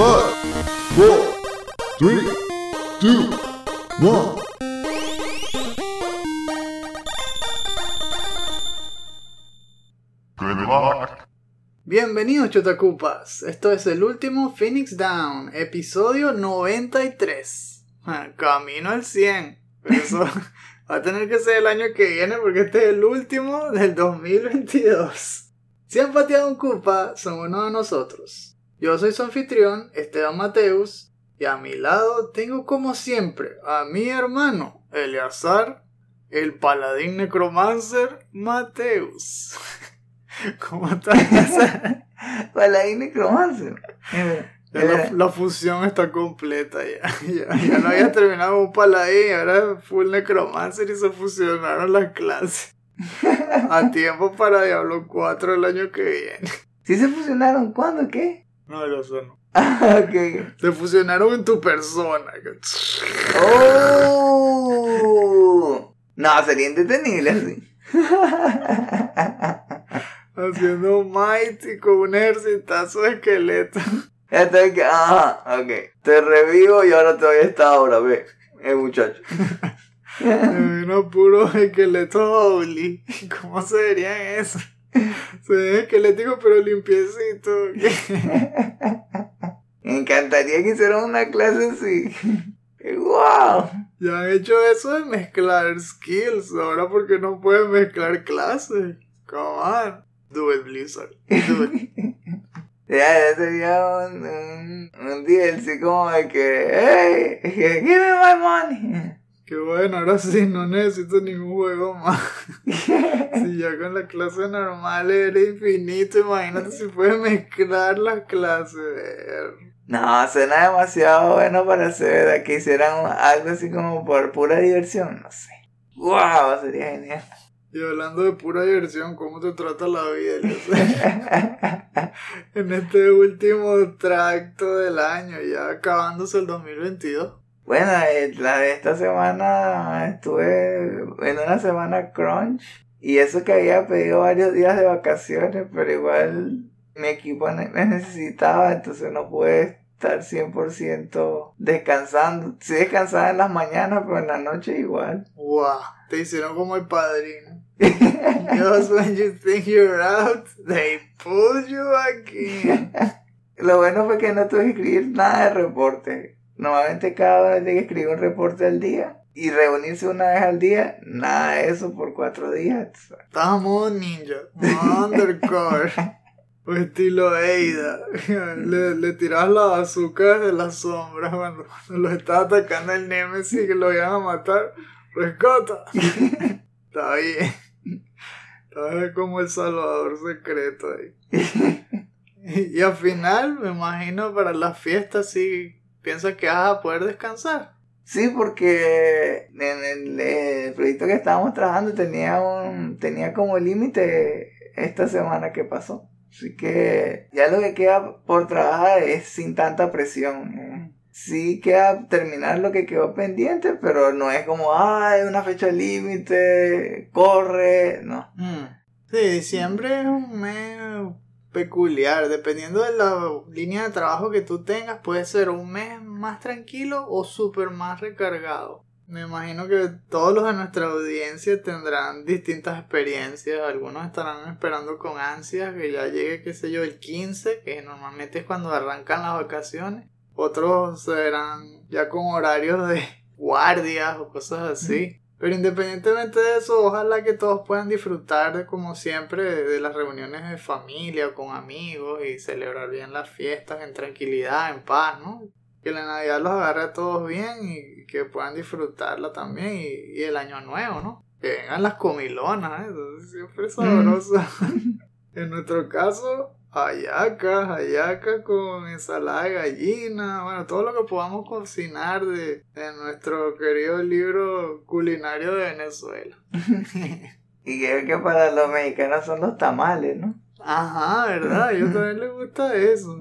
Five, four, three, two, one. Good luck. Bienvenidos Chotacupas, esto es el último Phoenix Down, episodio 93. Ah, Camino al 100. Pero eso va a tener que ser el año que viene porque este es el último del 2022. Si han pateado un cupa, son uno de nosotros. Yo soy su anfitrión, Esteban Mateus, y a mi lado tengo como siempre a mi hermano, Eleazar, el paladín necromancer Mateus. ¿Cómo estás? Paladín necromancer. Ya la, la fusión está completa ya. Ya, ya no había terminado un paladín, ahora full necromancer y se fusionaron las clases. A tiempo para Diablo 4 el año que viene. ¿Sí se fusionaron? ¿Cuándo? ¿Qué? No, lo sé, no. Ah, ok. Se fusionaron en tu persona. ¡Oh! No, sería entretenible así. Haciendo mighty con un ejércitazo de esqueletos. Entonces, que, ajá, ok. Te revivo y ahora te doy esta hora, ve. Eh, muchacho. Me vino puro esqueleto Owly. ¿Cómo se verían eso? Se ve esquelético pero limpiecito. Me encantaría que hicieran una clase así. ¡Wow! Ya han hecho eso de mezclar skills. Ahora porque no pueden mezclar clases. Come on. Do it, Blizzard. Do it. Ya, ya sería un, un, un DLC como de que, hey, give me my money. Qué bueno, ahora sí no necesito ningún juego más. si ya con la clase normal era infinito, imagínate si puedes mezclar las clases. No, suena demasiado bueno para ser verdad que hicieran algo así como por pura diversión, no sé. ¡Wow! Sería genial. Y hablando de pura diversión, ¿cómo te trata la vida? En este último tracto del año, ya acabándose el 2022. Bueno, eh, la de esta semana estuve en una semana crunch y eso que había pedido varios días de vacaciones, pero igual mi equipo me necesitaba, entonces no pude estar 100% descansando. Sí descansaba en las mañanas, pero en la noche igual. ¡Wow! Te hicieron como el padrino. Just when you think you're out, they pull you back in. Lo bueno fue que no tuve que escribir nada de reporte. Normalmente cada uno tiene que escribir un reporte al día y reunirse una vez al día. Nada de eso por cuatro días. Estamos ninja, undercover. O estilo Eida. Le, le tirabas la bazooka desde las sombras cuando, cuando lo estaba atacando el Nemesis que lo iban a matar. ¡Rescata! Está bien. Estaba como el salvador secreto ahí. Y, y al final, me imagino, para las fiestas sí piensas que vas a poder descansar. Sí, porque en el, el proyecto que estábamos trabajando tenía un tenía como límite esta semana que pasó. Así que ya lo que queda por trabajar es sin tanta presión. ¿eh? Sí queda terminar lo que quedó pendiente, pero no es como, ay, una fecha límite, corre, no. Sí, diciembre es un mes peculiar. Dependiendo de la línea de trabajo que tú tengas, puede ser un mes más tranquilo o súper más recargado. Me imagino que todos los de nuestra audiencia tendrán distintas experiencias. Algunos estarán esperando con ansias que ya llegue, qué sé yo, el 15, que normalmente es cuando arrancan las vacaciones. Otros serán ya con horarios de guardias o cosas así. Pero independientemente de eso, ojalá que todos puedan disfrutar de, como siempre de, las reuniones de familia o con amigos y celebrar bien las fiestas en tranquilidad, en paz, ¿no? Que la Navidad los agarre a todos bien y que puedan disfrutarla también y, y el año nuevo, ¿no? Que vengan las comilonas, ¿eh? Eso siempre es sabroso. en nuestro caso, hallacas, hallacas con ensalada de gallina, bueno, todo lo que podamos cocinar de, de nuestro querido libro culinario de Venezuela. Y creo que para los mexicanos son los tamales, ¿no? Ajá, ¿verdad? A ellos también les gusta eso.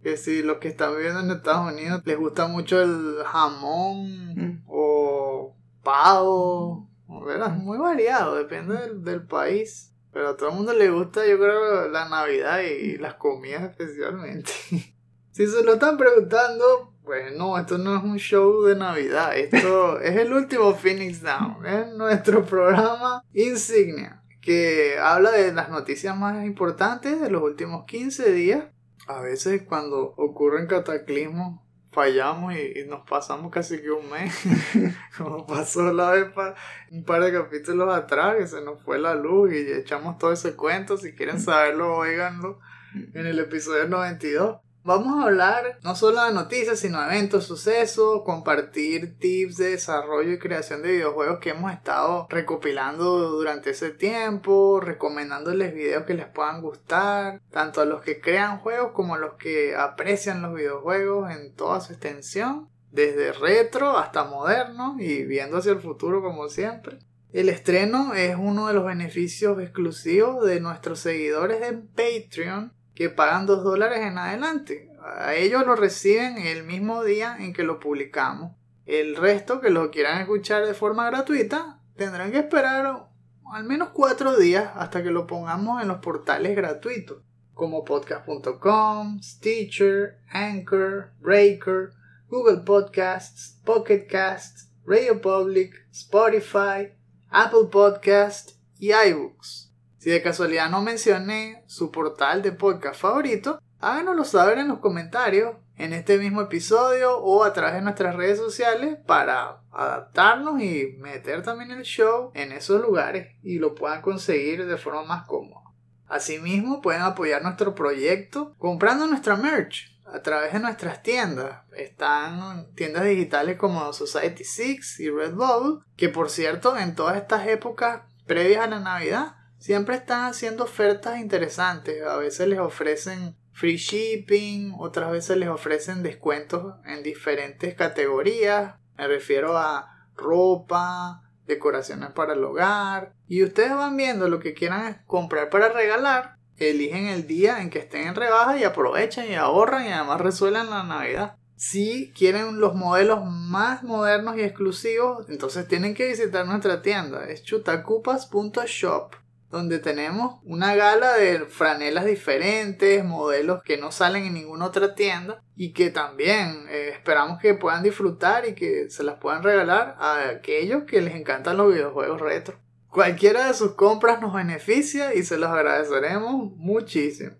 Que si los que están viviendo en Estados Unidos les gusta mucho el jamón Mm. o pavo, ¿verdad? Muy variado, depende del, del país. Pero a todo el mundo le gusta, yo creo, la Navidad y las comidas especialmente. Si se lo están preguntando, pues no, esto no es un show de Navidad. Esto es el último Phoenix Down. Es nuestro programa insignia que habla de las noticias más importantes de los últimos 15 días. A veces cuando ocurren cataclismos fallamos y, nos pasamos casi que un mes, como pasó la vez pa, un par de capítulos atrás, que se nos fue la luz y echamos todo ese cuento, si quieren saberlo, oiganlo en el episodio 92. Vamos a hablar no solo de noticias, sino de eventos, sucesos, compartir tips de desarrollo y creación de videojuegos que hemos estado recopilando durante ese tiempo, recomendándoles videos que les puedan gustar, tanto a los que crean juegos como a los que aprecian los videojuegos en toda su extensión, desde retro hasta moderno y viendo hacia el futuro como siempre. El estreno es uno de los beneficios exclusivos de nuestros seguidores en Patreon que pagan 2 dólares en adelante. A ellos lo reciben el mismo día en que lo publicamos. El resto que lo quieran escuchar de forma gratuita tendrán que esperar al menos 4 días hasta que lo pongamos en los portales gratuitos como podcast.com, Stitcher, Anchor, Breaker, Google Podcasts, Pocket Casts, Radio Public, Spotify, Apple Podcasts y iBooks. Si de casualidad no mencioné su portal de podcast favorito, háganoslo saber en los comentarios en este mismo episodio o a través de nuestras redes sociales para adaptarnos y meter también el show en esos lugares y lo puedan conseguir de forma más cómoda. Asimismo, pueden apoyar nuestro proyecto comprando nuestra merch a través de nuestras tiendas. Están tiendas digitales como Society 6 y Redbubble, que por cierto, en todas estas épocas previas a la Navidad, siempre están haciendo ofertas interesantes. A veces les ofrecen free shipping, otras veces les ofrecen descuentos en diferentes categorías. Me refiero a ropa, decoraciones para el hogar. Y ustedes van viendo lo que quieran comprar para regalar. Eligen el día en que estén en rebaja y aprovechan y ahorran y además resuelven la Navidad. Si quieren los modelos más modernos y exclusivos, entonces tienen que visitar nuestra tienda. Es chutacupas.shop donde tenemos una gala de franelas diferentes, modelos que no salen en ninguna otra tienda y que también eh, esperamos que puedan disfrutar y que se las puedan regalar a aquellos que les encantan los videojuegos retro. Cualquiera de sus compras nos beneficia y se los agradeceremos muchísimo.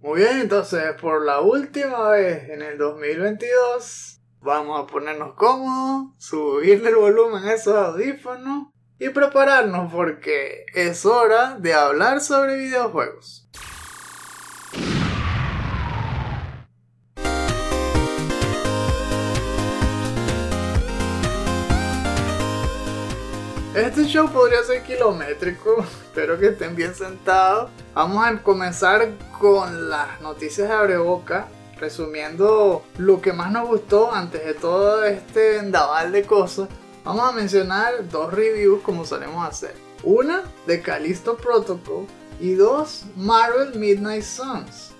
Muy bien, entonces por la última vez en el 2022 vamos a ponernos cómodos, subirle el volumen a esos audífonos y prepararnos porque es hora de hablar sobre videojuegos. Este show podría ser kilométrico, espero que estén bien sentados. Vamos a comenzar con las noticias de Abreboca, resumiendo lo que más nos gustó antes de todo este vendaval de cosas. Vamos a mencionar dos reviews como solemos hacer. Una de Callisto Protocol y dos Marvel Midnight Suns.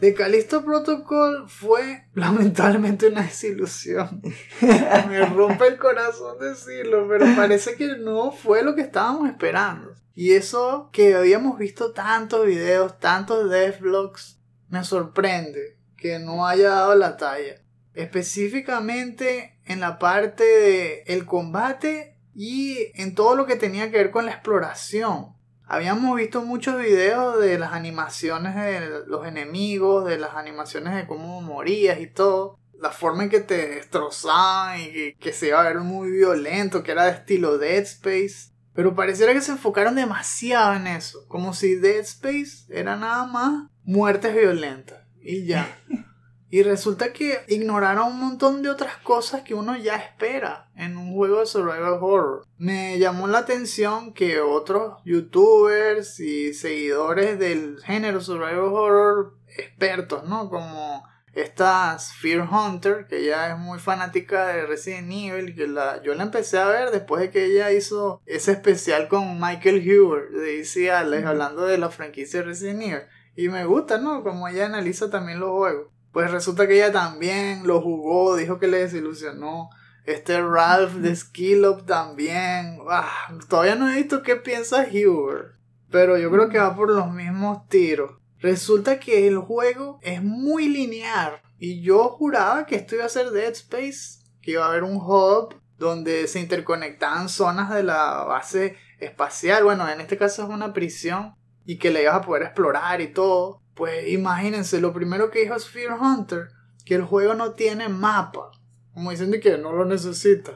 De Callisto Protocol fue lamentablemente una desilusión. Me rompe el corazón decirlo, pero parece que no fue lo que estábamos esperando. Y eso que habíamos visto tantos videos, tantos devlogs, me sorprende que no haya dado la talla específicamente en la parte de el combate y en todo lo que tenía que ver con la exploración. Habíamos visto muchos videos de las animaciones de los enemigos, de las animaciones de cómo morías y todo. La forma en que te destrozaban y que, se iba a ver muy violento, que era de estilo Dead Space. Pero pareciera que se enfocaron demasiado en eso. Como si Dead Space era nada más muertes violentas. Y ya. Y resulta que ignoraron un montón de otras cosas que uno ya espera en un juego de survival horror. Me llamó la atención que otros youtubers y seguidores del género survival horror, expertos, ¿no? Como esta Fear Hunter, que ya es muy fanática de Resident Evil, que la, yo la empecé a ver después de que ella hizo ese especial con Michael Huber de DC hablando de la franquicia Resident Evil. Y me gusta, ¿no? Como ella analiza también los juegos. Pues resulta que ella también lo jugó, dijo que le desilusionó. Este Ralph de Skill Up también. Ah, todavía no he visto qué piensa Hubert. Pero yo creo que va por los mismos tiros. Resulta que el juego es muy lineal. Y yo juraba que esto iba a ser Dead Space, que iba a haber un hub donde se interconectaban zonas de la base espacial. Bueno, en este caso es una prisión y que le ibas a poder explorar y todo. Pues imagínense, lo primero que dijo Sphere Hunter, que el juego no tiene mapa. Como dicen de que no lo necesita.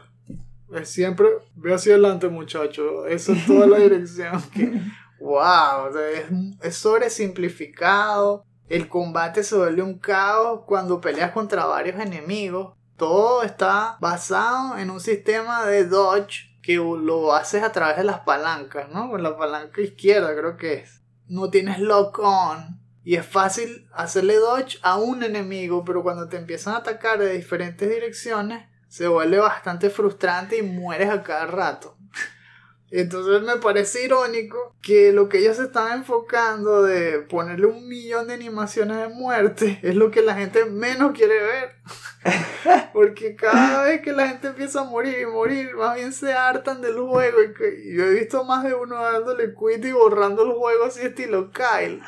Es siempre ve hacia adelante, muchacho. Eso es toda la dirección. Que, wow, es, es sobresimplificado. El combate se vuelve un caos cuando peleas contra varios enemigos. Todo está basado en un sistema de dodge que lo haces a través de las palancas, ¿no? Con la palanca izquierda creo que es. No tienes lock on. Y es fácil hacerle dodge a un enemigo, pero cuando te empiezan a atacar de diferentes direcciones, se vuelve bastante frustrante y mueres a cada rato. Entonces me parece irónico que lo que ellos se están enfocando de ponerle un millón de animaciones de muerte es lo que la gente menos quiere ver. Porque cada vez que la gente empieza a morir y morir, más bien se hartan del juego. Y yo he visto más de uno dándole quit y borrando el juego así estilo Kyle.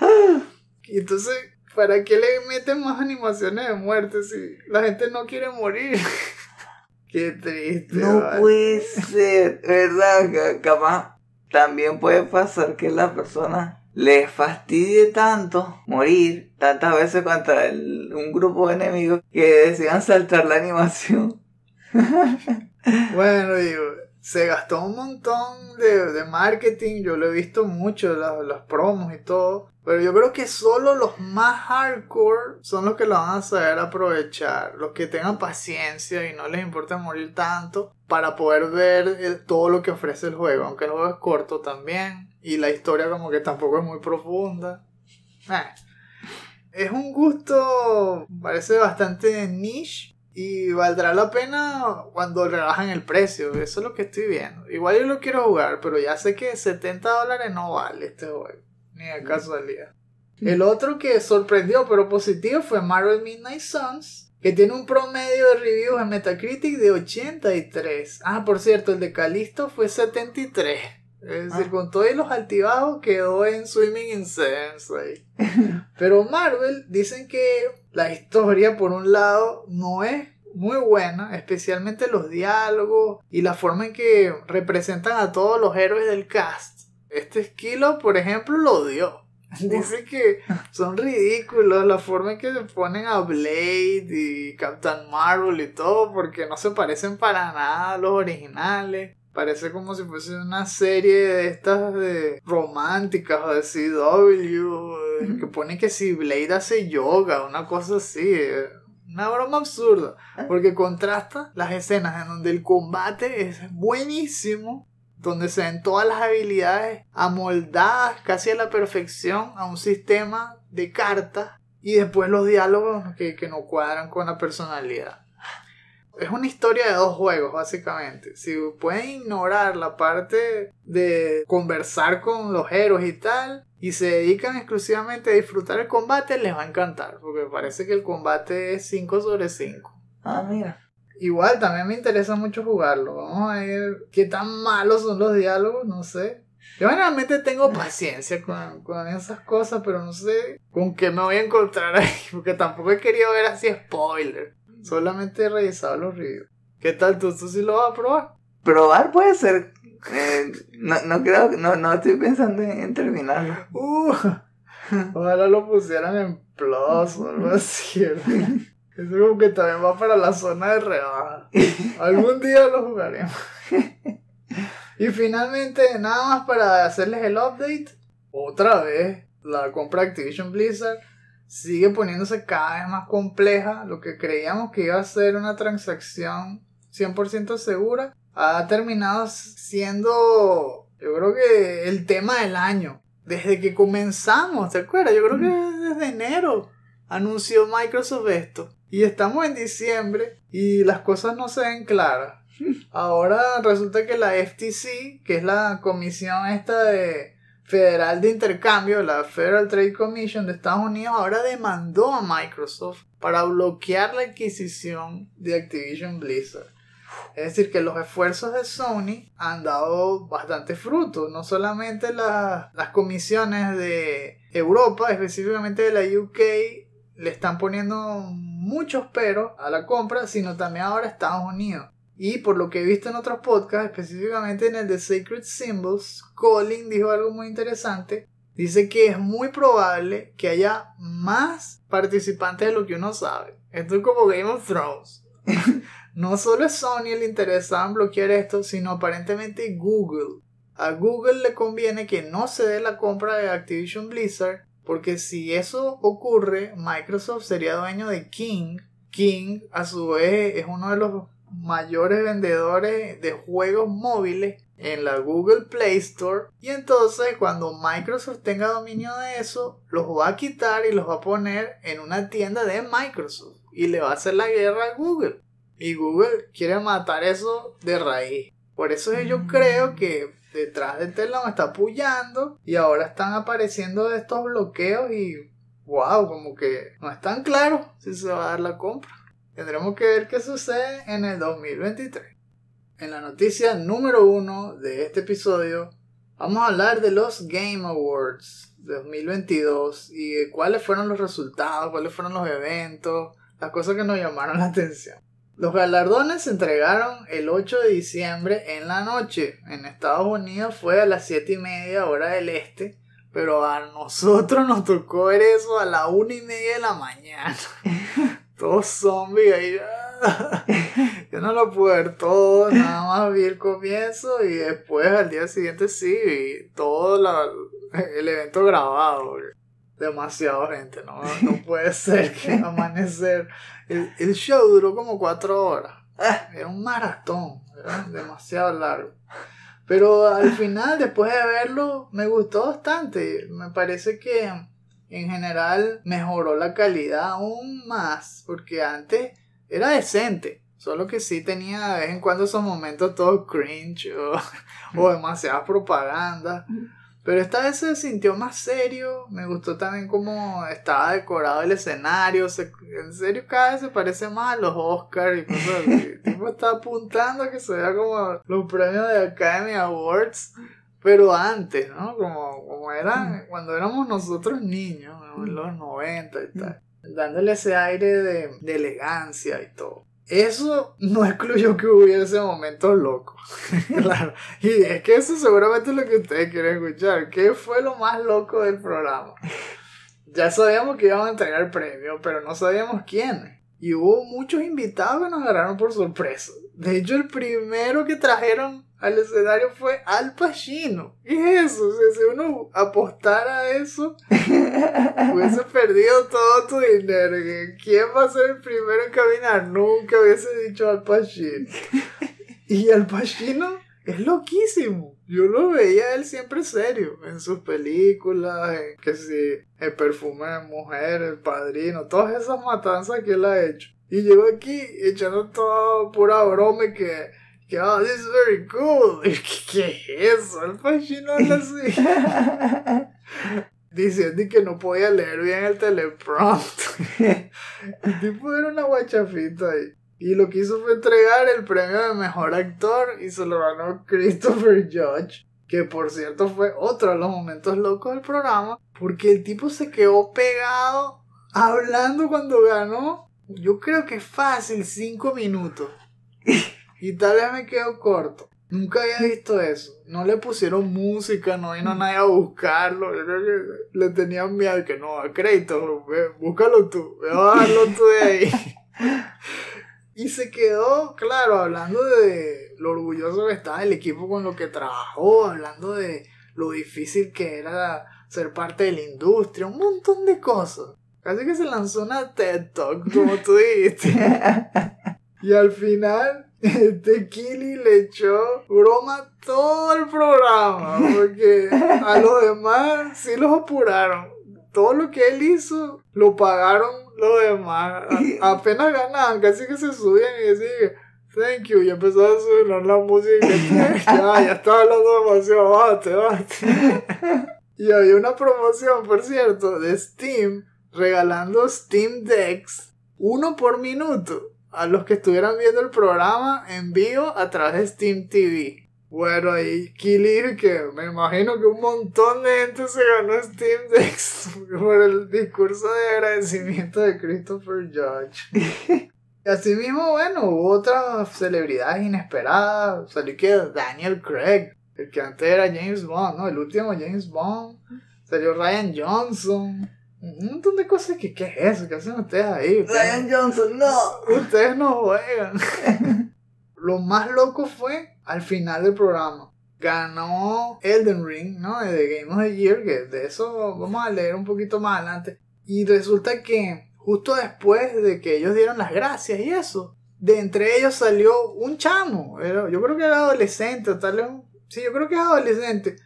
Y entonces, ¿para qué le meten más animaciones de muerte si la gente no quiere morir? Qué triste. No puede ser, ¿verdad? Capaz también puede pasar que la persona le fastidie tanto morir tantas veces contra un grupo de enemigos que decidan saltar la animación. bueno, digo, se gastó un montón de, marketing, yo lo he visto mucho, los promos y todo, pero yo creo que solo los más hardcore son los que lo van a saber aprovechar, los que tengan paciencia y no les importa morir tanto para poder ver todo lo que ofrece el juego, aunque el juego es corto también y la historia como que tampoco es muy profunda. Eh, es un gusto, parece bastante niche, y valdrá la pena cuando rebajan el precio. Eso es lo que estoy viendo. Igual yo lo quiero jugar, pero ya sé que 70 dólares no vale este juego. Ni de casualidad. El otro que sorprendió pero positivo fue Marvel Midnight Suns. Que tiene un promedio de reviews en Metacritic de 83. Ah, por cierto, el de Calisto fue 73. Es decir, ah. con todos los altibajos quedó en Swimming in Sense Pero Marvel dicen que la historia, por un lado, no es muy buena, especialmente los diálogos y la forma en que representan a todos los héroes del cast. Este esquilo, por ejemplo, lo dio. Dice que son ridículos la forma en que se ponen a Blade y Captain Marvel y todo, porque no se parecen para nada a los originales. Parece como si fuese una serie de estas de románticas o de CW que pone que si Blade hace yoga, una cosa así. Eh, una broma absurda. Ah. Porque contrasta las escenas en donde el combate es buenísimo. Donde se ven todas las habilidades amoldadas casi a la perfección a un sistema de cartas. Y después los diálogos que, que no cuadran con la personalidad es una historia de dos juegos, básicamente. Si pueden ignorar la parte de conversar con los héroes y tal, y se dedican exclusivamente a disfrutar el combate, les va a encantar, porque parece que el combate es 5 sobre 5. Ah, mira. Igual, también me interesa mucho jugarlo. Vamos a ver qué tan malos son los diálogos, no sé. Yo generalmente tengo paciencia con, con, esas cosas, pero no sé con qué me voy a encontrar ahí, porque tampoco he querido ver así spoiler. Solamente he revisado los reviews. ¿Qué tal tú? ¿Tú sí lo vas a probar? Probar puede ser. Eh, no, no creo, no, no estoy pensando en, terminarlo. Uh, ojalá lo pusieran en Plus o algo así. Eso como que también va para la zona de rebaja. Algún día lo jugaremos. y finalmente, nada más para hacerles el update. Otra vez, la compra Activision Blizzard sigue poniéndose cada vez más compleja. Lo que creíamos que iba a ser una transacción 100% segura ha terminado siendo, yo creo que el tema del año. Desde que comenzamos, ¿te acuerdas? Yo creo que mm. desde enero anunció Microsoft esto. Y estamos en diciembre y las cosas no se ven claras. Ahora resulta que la FTC, que es la comisión esta de Federal de Intercambio, la Federal Trade Commission de Estados Unidos, ahora demandó a Microsoft para bloquear la adquisición de Activision Blizzard. Es decir, que los esfuerzos de Sony han dado bastante fruto. No solamente las comisiones de Europa, específicamente de la UK, le están poniendo muchos peros a la compra, sino también ahora Estados Unidos. Y por lo que he visto en otros podcasts, específicamente en el de Sacred Symbols, Colin dijo algo muy interesante. Dice que es muy probable que haya más participantes de lo que uno sabe. Esto es como Game of Thrones. no solo es Sony el interesado en bloquear esto, sino aparentemente Google. A Google le conviene que no se dé la compra de Activision Blizzard, porque si eso ocurre, Microsoft sería dueño de King. King, a su vez, es uno de los mayores vendedores de juegos móviles en la Google Play Store. Y entonces cuando Microsoft tenga dominio de eso los va a quitar y los va a poner en una tienda de Microsoft. Y le va a hacer la guerra a Google. Y Google quiere matar eso de raíz. Por eso yo creo que detrás de Telam está apoyando y ahora están apareciendo estos bloqueos y wow como que no es tan claro si se va a dar la compra Tendremos que ver qué sucede en el 2023. En la noticia número uno de este episodio, vamos a hablar de los Game Awards 2022 y cuáles fueron los resultados, cuáles fueron los eventos, las cosas que nos llamaron la atención. Los galardones se entregaron el 8 de diciembre en la noche. En Estados Unidos fue a las 7 y media hora del este. Pero a nosotros nos tocó ver eso a la 1 y media de la mañana. todos zombies ahí. Yo no lo pude ver todo, nada más vi el comienzo y después al día siguiente sí, vi todo el evento grabado. Demasiado gente, no, no puede ser que amanecer. El, el show duró como cuatro horas. Era un maratón, era demasiado largo. Pero al final, después de verlo, me gustó bastante. Me parece que en general mejoró la calidad aún más, porque antes era decente, solo que sí tenía de vez en cuando esos momentos todos cringe o, o demasiada propaganda. Pero esta vez se sintió más serio, me gustó también cómo estaba decorado el escenario, en serio cada vez se parece más a los Oscars y cosas así. El tipo está apuntando a que se vea como los premios de Academy Awards pero antes, ¿no? Como, como era cuando éramos nosotros niños, en los 90 y tal, dándole ese aire de, de elegancia y todo. Eso no excluyó que hubiese momentos locos. claro. Y es que eso seguramente es lo que ustedes quieren escuchar. ¿Qué fue lo más loco del programa? Ya sabíamos que íbamos a entregar el premio, pero no sabíamos quiénes. Y hubo muchos invitados que nos agarraron por sorpresa. De hecho, el primero que trajeron al escenario fue Al Pacino. ¿Qué es eso? si uno apostara a eso, hubiese perdido todo tu dinero. ¿Quién va a ser el primero en caminar? Nunca hubiese dicho Al Pacino. Y Al Pacino es loquísimo. Yo lo veía él siempre serio en sus películas, en que si el perfume de mujer, el padrino, todas esas matanzas que él ha hecho. Y llegó aquí echando toda pura broma y que oh, this is very cool. ¿Qué, es eso? El Pacino habla así. Diciendo que no podía leer bien el teleprompter. el tipo era una guachafita ahí. Y lo que hizo fue entregar el premio de mejor actor y se lo ganó Christopher Judge. Que por cierto fue otro de los momentos locos del programa. Porque el tipo se quedó pegado hablando cuando ganó. Yo creo que fácil, 5 minutos. Y tal vez me quedo corto. Nunca había visto eso. No le pusieron música, no vino nadie a buscarlo. Le tenían miedo que no, a crédito, búscalo tú, ve a bajarlo tú de ahí. y se quedó, claro, hablando de lo orgulloso que estaba el equipo con lo que trabajó, hablando de lo difícil que era ser parte de la industria, un montón de cosas. Casi que se lanzó una TED Talk, como tú dijiste. y al final este Kili le echó broma todo el programa, porque a los demás sí los apuraron. Todo lo que él hizo lo pagaron los demás. apenas ganaban, casi que se subían y decían, thank you, y empezó a subir la música. ya, ya estaba hablando demasiado, bate, bate. y había una promoción, por cierto, de Steam regalando Steam Decks, uno por minuto a los que estuvieran viendo el programa en vivo a través de Steam TV. Bueno, ahí Kili que me imagino que un montón de gente se ganó Steam Decks por el discurso de agradecimiento de Christopher Judge. Y asimismo, bueno, hubo otras celebridades inesperadas. Salió que Daniel Craig, el que antes era James Bond, ¿no? El último James Bond. Salió Ryan Johnson. Un montón de cosas que, ¿qué es eso? ¿Qué hacen ustedes ahí? Ustedes- Ryan Johnson, no. Ustedes no juegan. Lo más loco fue al final del programa. Ganó Elden Ring, ¿no? De Game of the Year, que de eso vamos a leer un poquito más adelante. Y resulta que justo después de que ellos dieron las gracias y eso, de entre ellos salió un chamo. Yo creo que era adolescente, o tal vez. Sí, yo creo que es adolescente.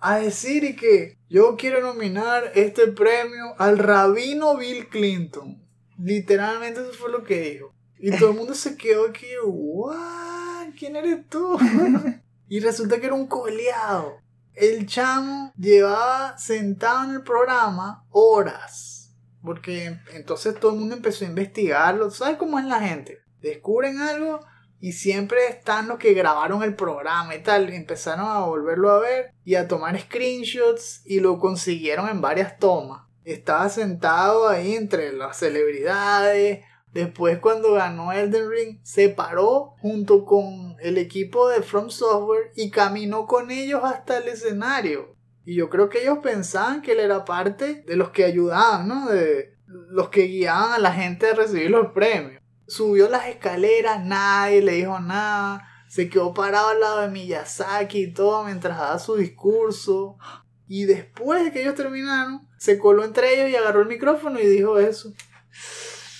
A decir y que yo quiero nominar este premio al rabino Bill Clinton. Literalmente eso fue lo que dijo. Y todo el mundo se quedó aquí, ¿what? ¿Quién eres tú? y resulta que era un coleado. El chamo llevaba sentado en el programa horas. Porque entonces todo el mundo empezó a investigarlo. ¿Sabes cómo es la gente? Descubren algo y siempre están los que grabaron el programa y tal. Empezaron a volverlo a ver y a tomar screenshots y lo consiguieron en varias tomas. Estaba sentado ahí entre las celebridades. Después cuando ganó Elden Ring se paró junto con el equipo de From Software y caminó con ellos hasta el escenario. Y yo creo que ellos pensaban que él era parte de los que ayudaban, ¿no? De los que guiaban a la gente a recibir los premios. Subió las escaleras, nadie le dijo nada. Se quedó parado al lado de Miyazaki y todo mientras daba su discurso. Y después de que ellos terminaron, se coló entre ellos y agarró el micrófono y dijo eso.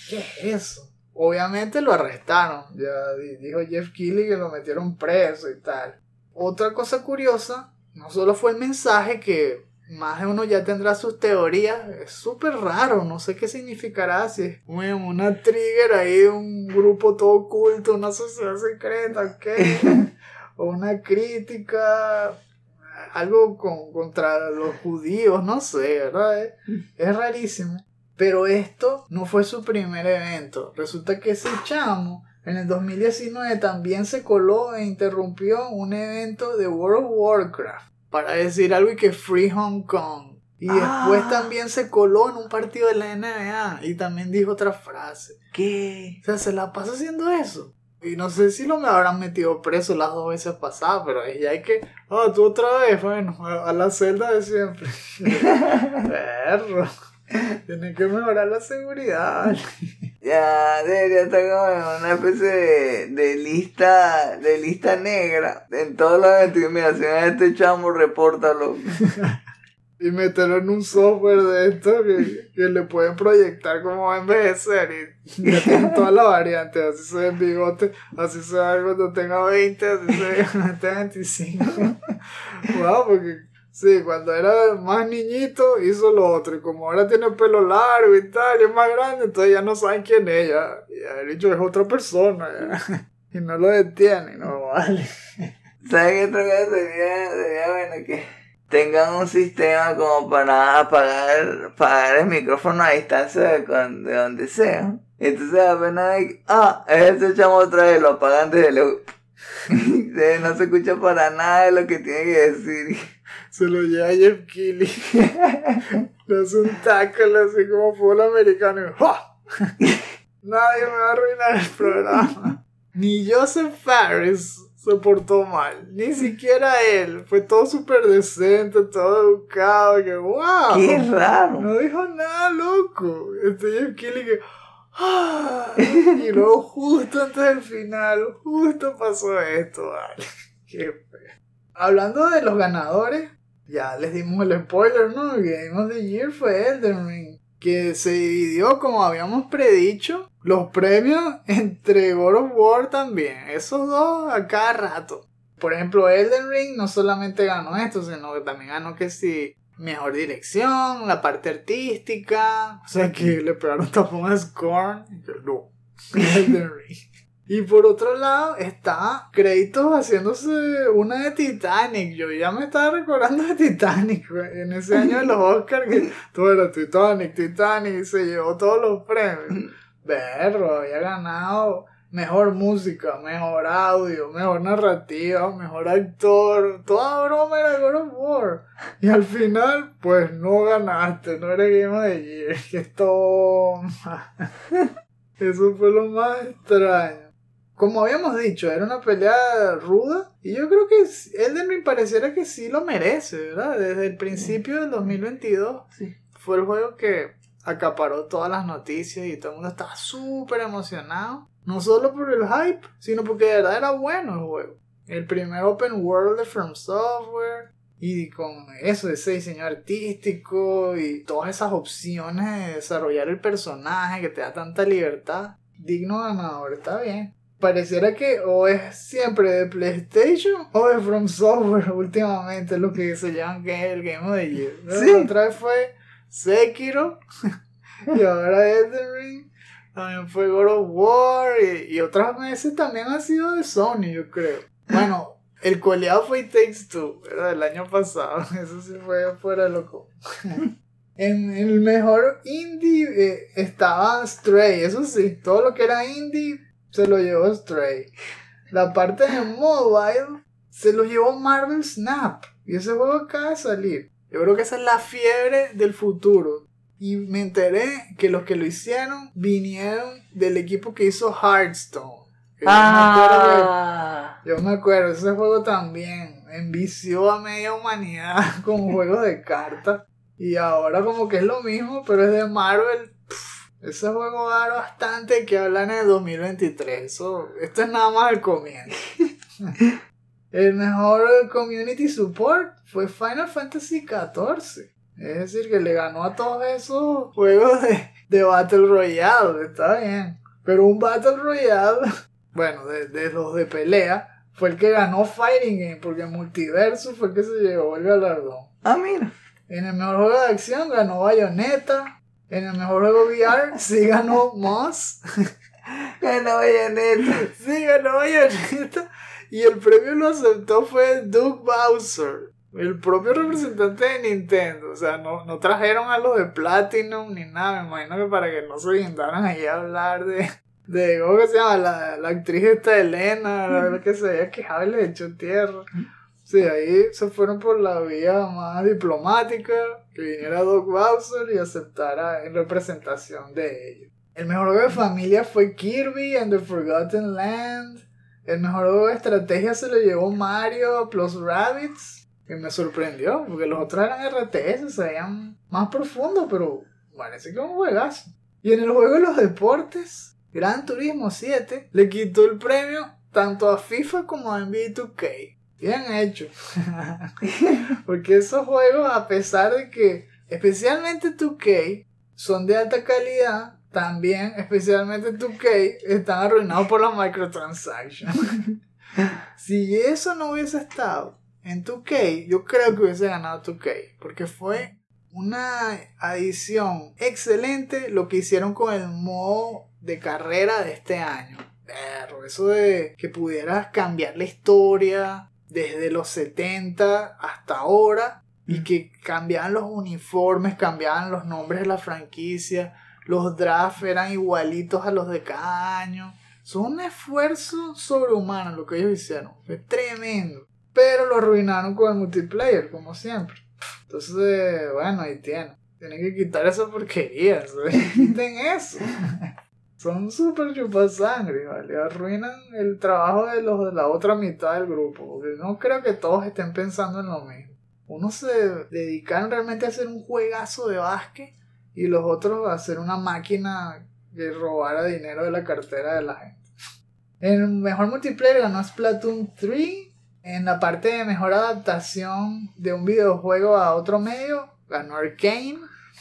¿Qué es eso? Obviamente lo arrestaron. Ya di- dijo Jeff Keighley que lo metieron preso y tal. Otra cosa curiosa, no solo fue el mensaje que más de uno ya tendrá sus teorías. Es súper raro, no sé qué significará. Si es un- una trigger ahí, un grupo todo oculto, una sociedad secreta, ¿qué? o una crítica, algo con- contra los judíos, no sé, ¿verdad? Es, es rarísimo. Pero esto no fue su primer evento. Resulta que ese chamo en el 2019 también se coló e interrumpió un evento de World of Warcraft para decir algo y que Free Hong Kong. Y Ah. después también se coló en un partido de la NBA y también dijo otra frase. ¿Qué? O sea, se la pasa haciendo eso. Y no sé si lo me habrán metido preso las dos veces pasadas, pero ya hay que. Oh, tú otra vez, bueno, a a la celda de siempre. Perro. Tiene que mejorar la seguridad. Ya debería estar como en una especie de, de lista de lista negra en todos los eventos. Mira, si ven a este chamo, repórtalo. Y meterlo en un software de esto que, que le pueden proyectar cómo va a envejecer. Y ya tienen todas las variantes. Así se ve el bigote, así se ve cuando tenga 20, así se ve cuando tenga 25. wow, porque sí, cuando era más niñito hizo lo otro. Y como ahora tiene pelo largo y tal, y es más grande, entonces ya no saben quién es. Ya, ya el dicho es otra persona. ya. Y no lo detienen, no vale. ¿Sabes qué otra cosa sería, sería bueno que tengan un sistema como para apagar, apagar el micrófono a distancia de, con- de donde sea? Entonces apenas hay, ah, es ese chamo otra vez, lo apagan desde. Se- no se escucha para nada de lo que tiene que decir. Se lo lleva Jeff Keighley. Le hace un tackle así como fútbol americano. y ¡ja! Nadie me va a arruinar el programa. Ni Joseph Farris se portó mal. Ni siquiera él. Fue todo súper decente, todo educado. Que wow. Qué raro. No dijo nada loco. Este Jeff Keighley que. ¡ah! Y luego justo antes del final, justo pasó esto, vale. Qué feo. Hablando de los ganadores, ya les dimos el spoiler, ¿no? Game of the Year fue Elden Ring. Que se dividió, como habíamos predicho, los premios entre God of War también. Esos dos a cada rato. Por ejemplo, Elden Ring no solamente ganó esto, sino que también ganó que sí, mejor dirección, la parte artística. O sea que le pegaron tapón a Scorn. No, Elden Ring. Y por otro lado está créditos haciéndose una de Titanic. Yo ya me estaba recordando de Titanic en ese año de los Oscars que todo era Titanic, Titanic se llevó todos los premios. Berro, había ganado mejor música, mejor audio, mejor narrativa, mejor actor, toda broma era God of War. Y al final, pues no ganaste, no era Game of the Year, que. Eso fue lo más extraño. Como habíamos dicho, era una pelea ruda. Y yo creo que Elden Ring pareciera que sí lo merece, ¿verdad? Desde el principio del 2022 Sí. fue el juego que acaparó todas las noticias y todo el mundo estaba súper emocionado. No solo por el hype, sino porque de verdad era bueno el juego. El primer open world de From Software. Y con eso, ese diseño artístico y todas esas opciones de desarrollar el personaje que te da tanta libertad. Digno ganador, está bien. Pareciera que o es siempre de PlayStation o de From Software últimamente lo que se llaman que el Game of the Year. Sí. La otra vez fue Sekiro y ahora Elden Ring. También fue God of War y, y otras veces también ha sido de Sony, yo creo. Bueno, el coleado fue It Takes Two, ¿verdad? El año pasado. Eso sí fue fuera de loco. en el mejor indie eh, estaba Stray, eso sí. Todo lo que era indie se lo llevó Stray. La parte de mobile se lo llevó Marvel Snap. Y ese juego acaba de salir. Yo creo que esa es la fiebre del futuro. Y me enteré que los que lo hicieron vinieron del equipo que hizo Hearthstone. Yo me acuerdo Ah, yo me acuerdo, ese juego también envició a media humanidad con juegos de cartas. Y ahora como que es lo mismo, pero es de Marvel. Ese juego va a dar bastante que hablar en el 2023. Eso, esto es nada más el comienzo. el mejor community support fue Final Fantasy XIV. Es decir, que le ganó a todos esos juegos de, de Battle Royale. Está bien. Pero un Battle Royale bueno, de, de los de pelea, fue el que ganó Fighting Game, porque Multiverso fue el que se llevó el galardón. ah, mira. En el mejor juego de acción ganó Bayonetta. En el mejor juego VR sí ganó Moss. Ganó Bayonetta. Sí, ganó Bayonetta. Y el premio lo aceptó fue Doug Bowser, el propio representante de Nintendo. O sea, no, no trajeron a los de Platinum ni nada. Me imagino que para que no se guindaran ahí a hablar de. de ¿Cómo que se llama? La, la actriz esta Elena, la verdad que se había quejado y le echó tierra. Sí, ahí se fueron por la vía más diplomática, que viniera Doug Bowser y aceptara en representación de ellos. El mejor juego de familia fue Kirby and the Forgotten Land. El mejor juego de estrategia se lo llevó Mario plus Rabbids. Que me sorprendió, porque los otros eran RTS, se veían más profundos, pero parece que un juegazo. Y en el juego de los deportes, Gran Turismo 7 le quitó el premio tanto a FIFA como a NBA 2K. Bien hecho. Porque esos juegos, a pesar de que, especialmente 2K, son de alta calidad, también, especialmente 2K, están arruinados por las microtransactions. si eso no hubiese estado en 2K, yo creo que hubiese ganado 2K. Porque fue una adición excelente lo que hicieron con el modo de carrera de este año. Eso de que pudieras cambiar la historia desde los 70 hasta ahora y que cambiaban los uniformes, cambiaban los nombres de la franquicia, los drafts eran igualitos a los de cada año. Son un esfuerzo sobrehumano lo que ellos hicieron. Fue tremendo. Pero lo arruinaron con el multiplayer, como siempre. Entonces, bueno, ahí tienen. Tienen que quitar esa porquería. Quiten eso. Son súper chupasangre, ¿vale? Arruinan el trabajo de los de la otra mitad del grupo. Porque no creo que todos estén pensando en lo mismo. Unos se dedican realmente a hacer un juegazo de básquet y los otros a hacer una máquina que robara dinero de la cartera de la gente. En mejor multiplayer ganó Splatoon 3. En la parte de mejor adaptación de un videojuego a otro medio, ganó Arkane,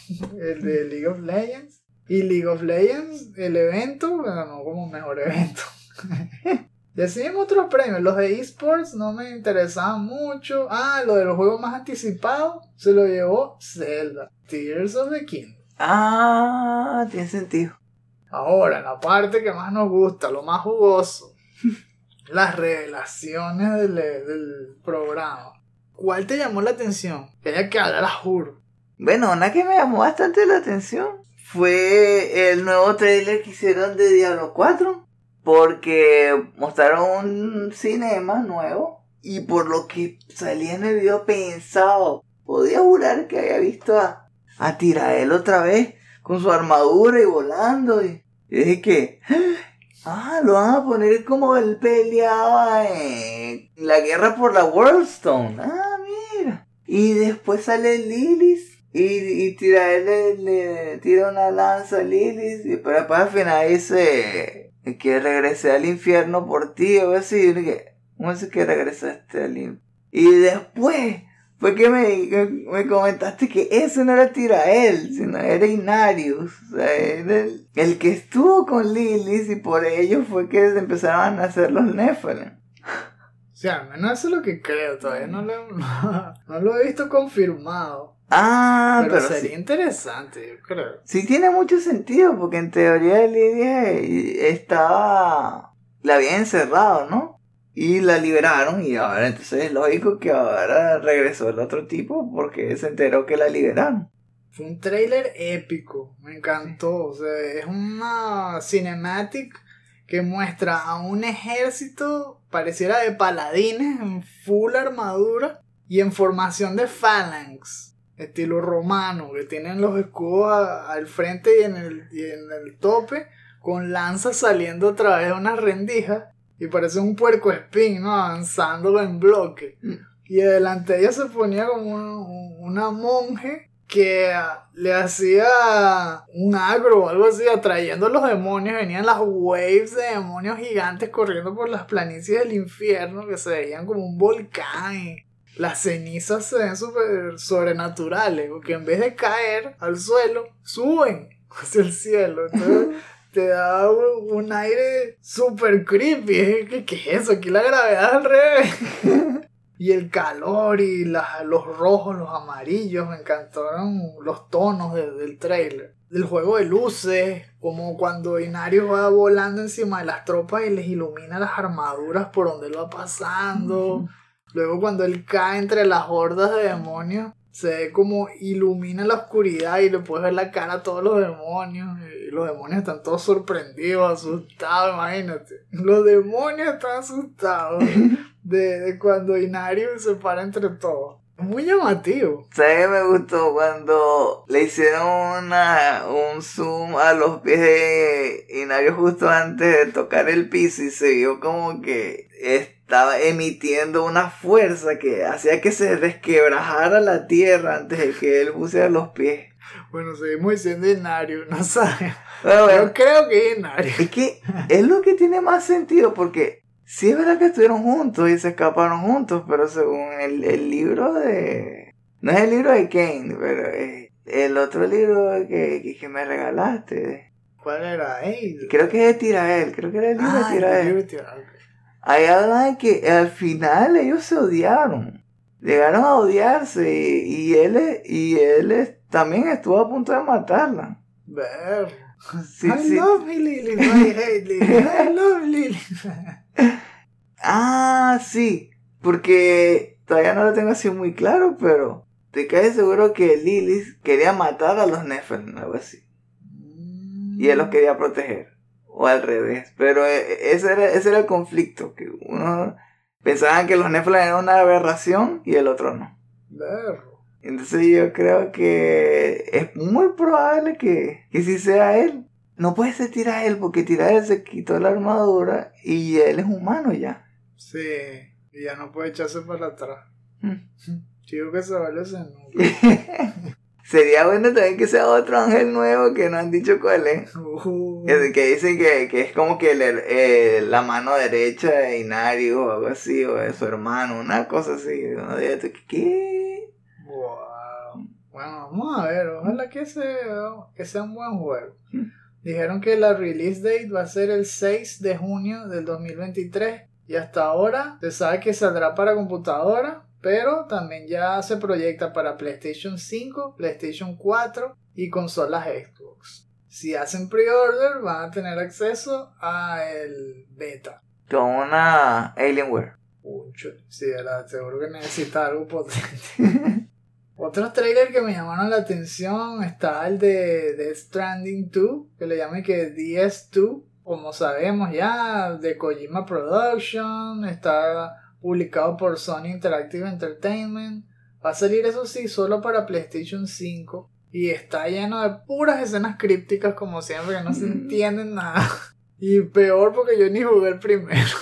el de League of Legends. Y League of Legends, el evento, ganó como mejor evento. y así en otros premios. Los de esports no me interesaban mucho. Ah, lo de los juegos más anticipados se lo llevó Zelda, Tears of the Kingdom. Ah, tiene sentido. Ahora, la parte que más nos gusta, lo más jugoso, las revelaciones del, del programa. ¿Cuál te llamó la atención? Que haya que hablar, juro. Bueno, una que me llamó bastante la atención fue el nuevo trailer que hicieron de Diablo 4. porque mostraron un cinema nuevo y por lo que salía en el video pensado, podía jurar que había visto a, a Tirael otra vez con su armadura y volando. Y, dije que, ah, lo van a poner como él peleaba en la guerra por la Worldstone. Ah, mira. Y después sale Lilith y, y Tirael le, le tira una lanza a Lilith. Y pero después al final dice que regresé al infierno por ti, o así, ¿cómo es que regresaste al infierno? Y después fue que me, me comentaste que ese no era Tirael, sino era Inarius, o sea, era el, que estuvo con Lilith y por ello fue que empezaron a nacer los Nephilim. O sea, menos eso es lo que creo, todavía no lo, no lo he visto confirmado. Ah, pero, pero, sería sí, interesante, yo creo. sí tiene mucho sentido, porque en teoría Lidia estaba, la había encerrado, ¿no? Y la liberaron y ahora entonces es lógico que ahora regresó el otro tipo porque se enteró que la liberaron. Fue un trailer épico, me encantó. O sea, es una cinematic que muestra a un ejército, pareciera de paladines, en full armadura y en formación de phalanx, estilo romano, que tienen los escudos a- al frente y en, el, y en el tope, con lanzas saliendo a través de unas rendijas, y parece un puerco espín, ¿no? Avanzando en bloque. Mm. Y delante de ella se ponía como un- una monje que le hacía un agro o algo así, atrayendo a los demonios. Venían las waves de demonios gigantes corriendo por las planicies del infierno que se veían como un volcán. y las cenizas se ven súper sobrenaturales, porque en vez de caer al suelo, suben hacia el cielo. Entonces te da un, un aire súper creepy. Que, ¿Qué es eso? Aquí la gravedad al revés. Y el calor y la- los rojos, los amarillos, me encantaron los tonos de- del trailer. Del juego de luces, como cuando Inario va volando encima de las tropas y les ilumina las armaduras por donde él va pasando. Luego cuando él cae entre las hordas de demonios, se ve como ilumina la oscuridad y le puedes ver la cara a todos los demonios. Y los demonios están todos sorprendidos, asustados, imagínate. Los demonios están asustados de, de cuando Inarius se para entre todos. Es muy llamativo. ¿Sabes qué me gustó? Cuando le hicieron una, un zoom a los pies de Inario justo antes de tocar el piso y se vio como que estaba emitiendo una fuerza que hacía que se resquebrajara la tierra antes de que él pusiera los pies. Bueno, seguimos diciendo Inarius, no sabes. Pero bueno, Yo creo que es Inarius. es que es lo que tiene más sentido porque sí es verdad que estuvieron juntos y se escaparon juntos, pero según el, el libro de... No es el libro de Kane, pero es el otro libro que, que, que me regalaste. ¿Cuál era? Ey, Creo que es de Tirael, creo que era el libro Ah, de Tirael. de Tirael. Ahí hablan de que al final ellos se odiaron. Llegaron a odiarse y, y él, y él también estuvo a punto de matarla. Ver. Sí, I sí. love me, Lily. I hate Lily. I love Lily. Ah, sí, porque todavía no lo tengo así muy claro, pero te caes seguro que Lilith quería matar a los Nephilim, algo así, y él los quería proteger, o al revés, pero eh, ese era, ese era el conflicto, que uno pensaban que los Nephilim eran una aberración y el otro no. Entonces yo creo que es muy probable que, que sí sea él. No puede ser Tirael porque Tirael se quitó la armadura y él es humano ya. Sí. Y ya no puede echarse para atrás. Mm. Chico que se vale ese. Sería bueno también que sea otro ángel nuevo que no han dicho cuál es. Uh, Que, que dicen que, que es como que eh, la mano derecha de Inario o algo así, o de su hermano, una cosa así. Uno diría, ¿qué? wow. Bueno, vamos a ver. Ojalá que sea, que sea un buen juego. Dijeron que la release date va a ser el 6 de junio del 2023. Y hasta ahora se sabe que saldrá para computadora. Pero también ya se proyecta para PlayStation 5, PlayStation 4 y consolas Xbox. Si hacen pre-order van a tener acceso a el beta. Con una Alienware. Pucho, sí, ¿verdad? seguro que necesita algo potente. Otros trailers que me llamaron la atención está el de Death Stranding 2, que le llaman que DS2, como sabemos ya, de Kojima Production, está publicado por Sony Interactive Entertainment. Va a salir eso sí solo para PlayStation 5 y está lleno de puras escenas crípticas como siempre que no se entienden nada. Y peor porque yo ni jugué el primero.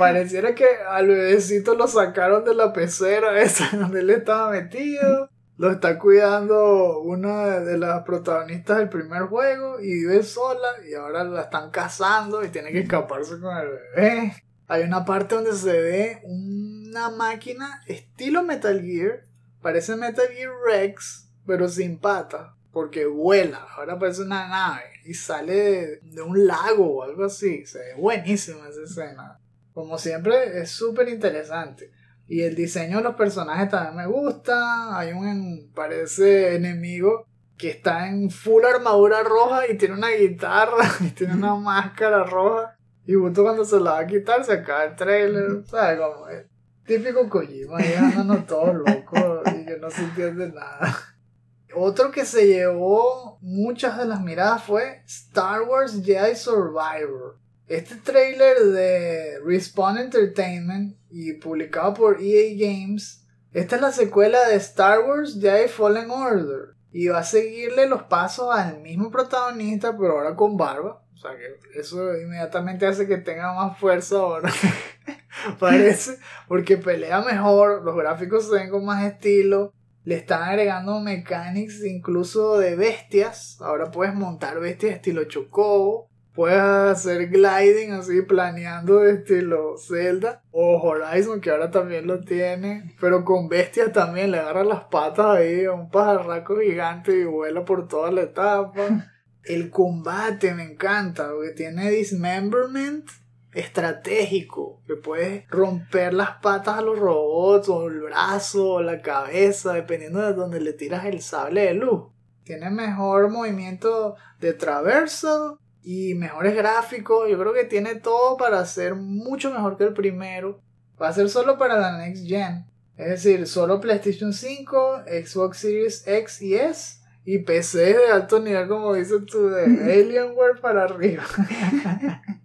Pareciera que al bebecito lo sacaron de la pecera esa donde él estaba metido. Lo está cuidando una de las protagonistas del primer juego y vive sola y ahora la están cazando y tiene que escaparse con el bebé. Hay una parte donde se ve una máquina estilo Metal Gear. Parece Metal Gear Rex, pero sin patas. Porque vuela. Ahora parece una nave. Y sale de, de un lago o algo así. Se ve buenísima esa escena. Como siempre, es súper interesante. Y el diseño de los personajes también me gusta. Hay un, parece, enemigo que está en full armadura roja y tiene una guitarra y tiene una máscara roja. Y justo cuando se la va a quitar se acaba el trailer. ¿Sabes cómo es? Típico Kojima, ahí andando todos locos y que no se entiende nada. Otro que se llevó muchas de las miradas fue Star Wars Jedi Survivor. Este trailer de Respawn Entertainment y publicado por EA Games, esta es la secuela de Star Wars Jedi Fallen Order y va a seguirle los pasos al mismo protagonista pero ahora con barba. O sea que eso inmediatamente hace que tenga más fuerza ahora. Parece, porque pelea mejor, los gráficos se ven con más estilo, le están agregando mechanics incluso de bestias. Ahora puedes montar bestias estilo Chocobo. Puedes hacer gliding así, planeando estilo Zelda o Horizon, que ahora también lo tiene. Pero con bestias también, le agarra las patas ahí a un pajarraco gigante y vuela por toda la etapa. El combate me encanta, porque tiene dismemberment estratégico, que puedes romper las patas a los robots, o el brazo, o la cabeza, dependiendo de donde le tiras el sable de luz. Tiene mejor movimiento de traverso y mejores gráficos. Yo creo que tiene todo para ser mucho mejor que el primero. Va a ser solo para la Next Gen. Es decir, solo PlayStation 5, Xbox Series X y S y PC de alto nivel, como dices tú, de Alienware para arriba.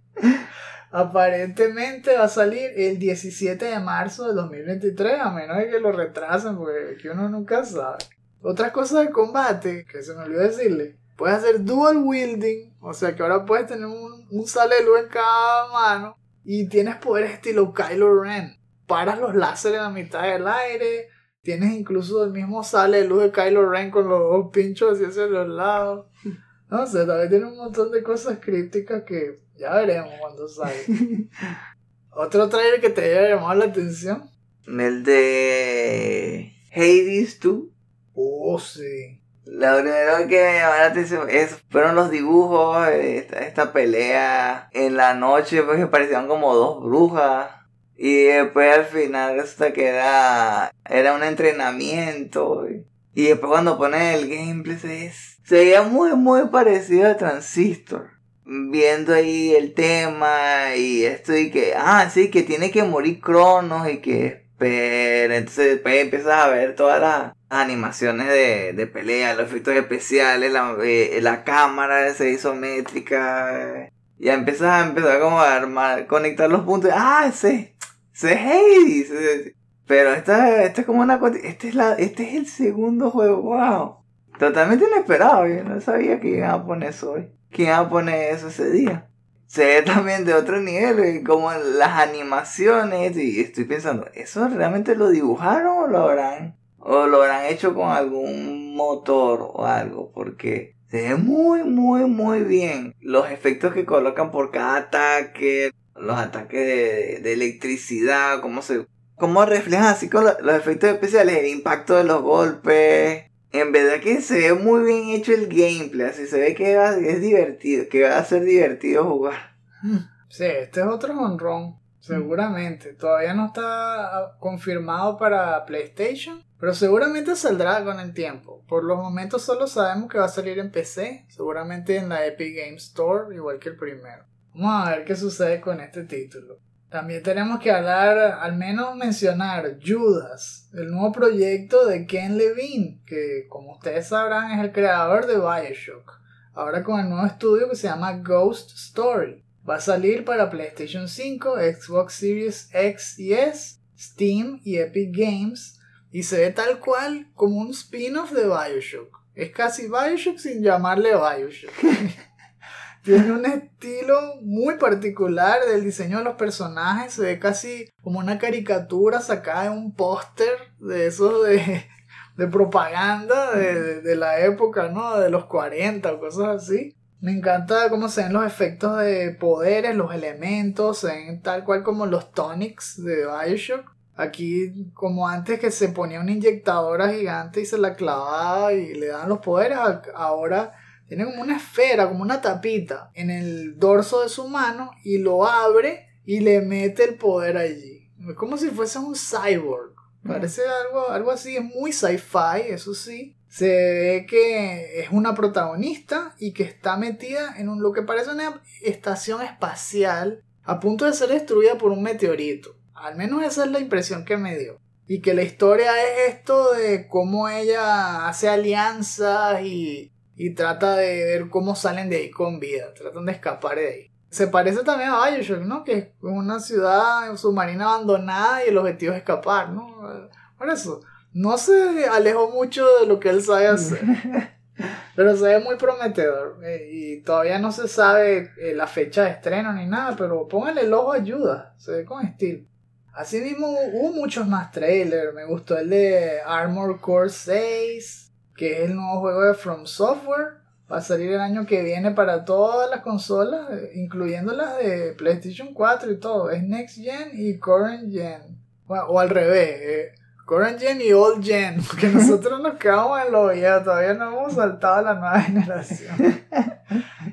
Aparentemente va a salir el 17 de marzo de 2023, a menos de que lo retrasen, porque uno nunca sabe. Otra cosa de combate, que se me olvidó decirle, puedes hacer dual wielding, o sea que ahora puedes tener un, un sale de luz en cada mano y tienes poderes estilo Kylo Ren. Paras los láseres a mitad del aire, tienes incluso el mismo sale de luz de Kylo Ren con los dos pinchos así hacia los lados. No sé, también tiene un montón de cosas crípticas que ya veremos cuando salga. ¿Otro trailer que te haya llamado la atención? El de Hades 2. Oh, sí. Lo primero que me llamó la atención es, fueron los dibujos, esta, esta pelea en la noche, pues que parecían como dos brujas. Y después al final resulta que era, era un entrenamiento. Y después cuando ponen el gameplay se, se veía muy muy parecido a Transistor viendo ahí el tema y esto y que, ah, sí, que tiene que morir Cronos y que espera. Entonces después empiezas a ver todas las animaciones de, de pelea, los efectos especiales, la, eh, la cámara se isométrica. Ya empiezas a empezar como a armar, conectar los puntos. Ah, ese, ese es. Pero esta, esta es como una este es la, este es el segundo juego, wow. Totalmente inesperado, yo no sabía que iban a poner eso hoy. ¿Quién va a poner eso ese día? Se ve también de otro nivel, como las animaciones, y estoy pensando, ¿eso realmente lo dibujaron o lo habrán, o lo habrán hecho con algún motor o algo? Porque se ve muy, muy, muy bien. Los efectos que colocan por cada ataque, los ataques de, electricidad, cómo se, cómo reflejan así con los efectos especiales, el impacto de los golpes, en verdad que se ve muy bien hecho el gameplay, así se ve que es divertido, que va a ser divertido jugar. Sí, este es otro honrón, seguramente. Todavía no está ah, confirmado para PlayStation, pero seguramente saldrá con el tiempo. Por los momentos solo sabemos que va a salir en PC, seguramente en la Epic Game Store, igual que el primero. Vamos a ver qué sucede con este título. También tenemos que hablar, al menos mencionar Judas, el nuevo proyecto de Ken Levine, que como ustedes sabrán es el creador de Bioshock. ahora con el nuevo estudio que se llama Ghost Story. Va a salir para PlayStation 5, Xbox Series X y S, Steam y Epic Games. Y se ve tal cual como un spin-off de Bioshock. Es casi Bioshock sin llamarle Bioshock. Tiene un estilo muy particular del diseño de los personajes. Se ve casi como una caricatura sacada de un póster de esos de, de propaganda de, de, la época, ¿no? De los 40 o cosas así. Me encanta cómo se ven los efectos de poderes, los elementos, se ven tal cual como los tonics de Bioshock. Aquí, como antes que se ponía una inyectadora gigante y se la clavaba y le daban los poderes, ahora tiene como una esfera, como una tapita en el dorso de su mano y lo abre y le mete el poder allí. Es como si fuese un cyborg. Parece algo, algo así, es muy sci-fi, eso sí. Se ve que es una protagonista y que está metida en un, lo que parece una estación espacial a punto de ser destruida por un meteorito. Al menos esa es la impresión que me dio. Y que la historia es esto de cómo ella hace alianzas y, y trata de ver cómo salen de ahí con vida, tratan de escapar de ahí. Se parece también a Bioshock, ¿no? Que es una ciudad submarina abandonada y el objetivo es escapar, ¿no? Por eso, no se alejó mucho de lo que él sabe hacer. Pero se ve muy prometedor. Eh, y todavía no se sabe eh, la fecha de estreno ni nada, pero póngale el ojo ayuda. Se ve con estilo. Asimismo, hubo muchos más trailers. Me gustó el de Armor Core 6, que es el nuevo juego de From Software. Va a salir el año que viene para todas las consolas, eh, incluyendo las de PlayStation 4 y todo. Es Next Gen y Current Gen. o al revés. Eh, current Gen y Old Gen. Porque nosotros nos quedamos en lo viejo. Todavía no hemos saltado a la nueva generación.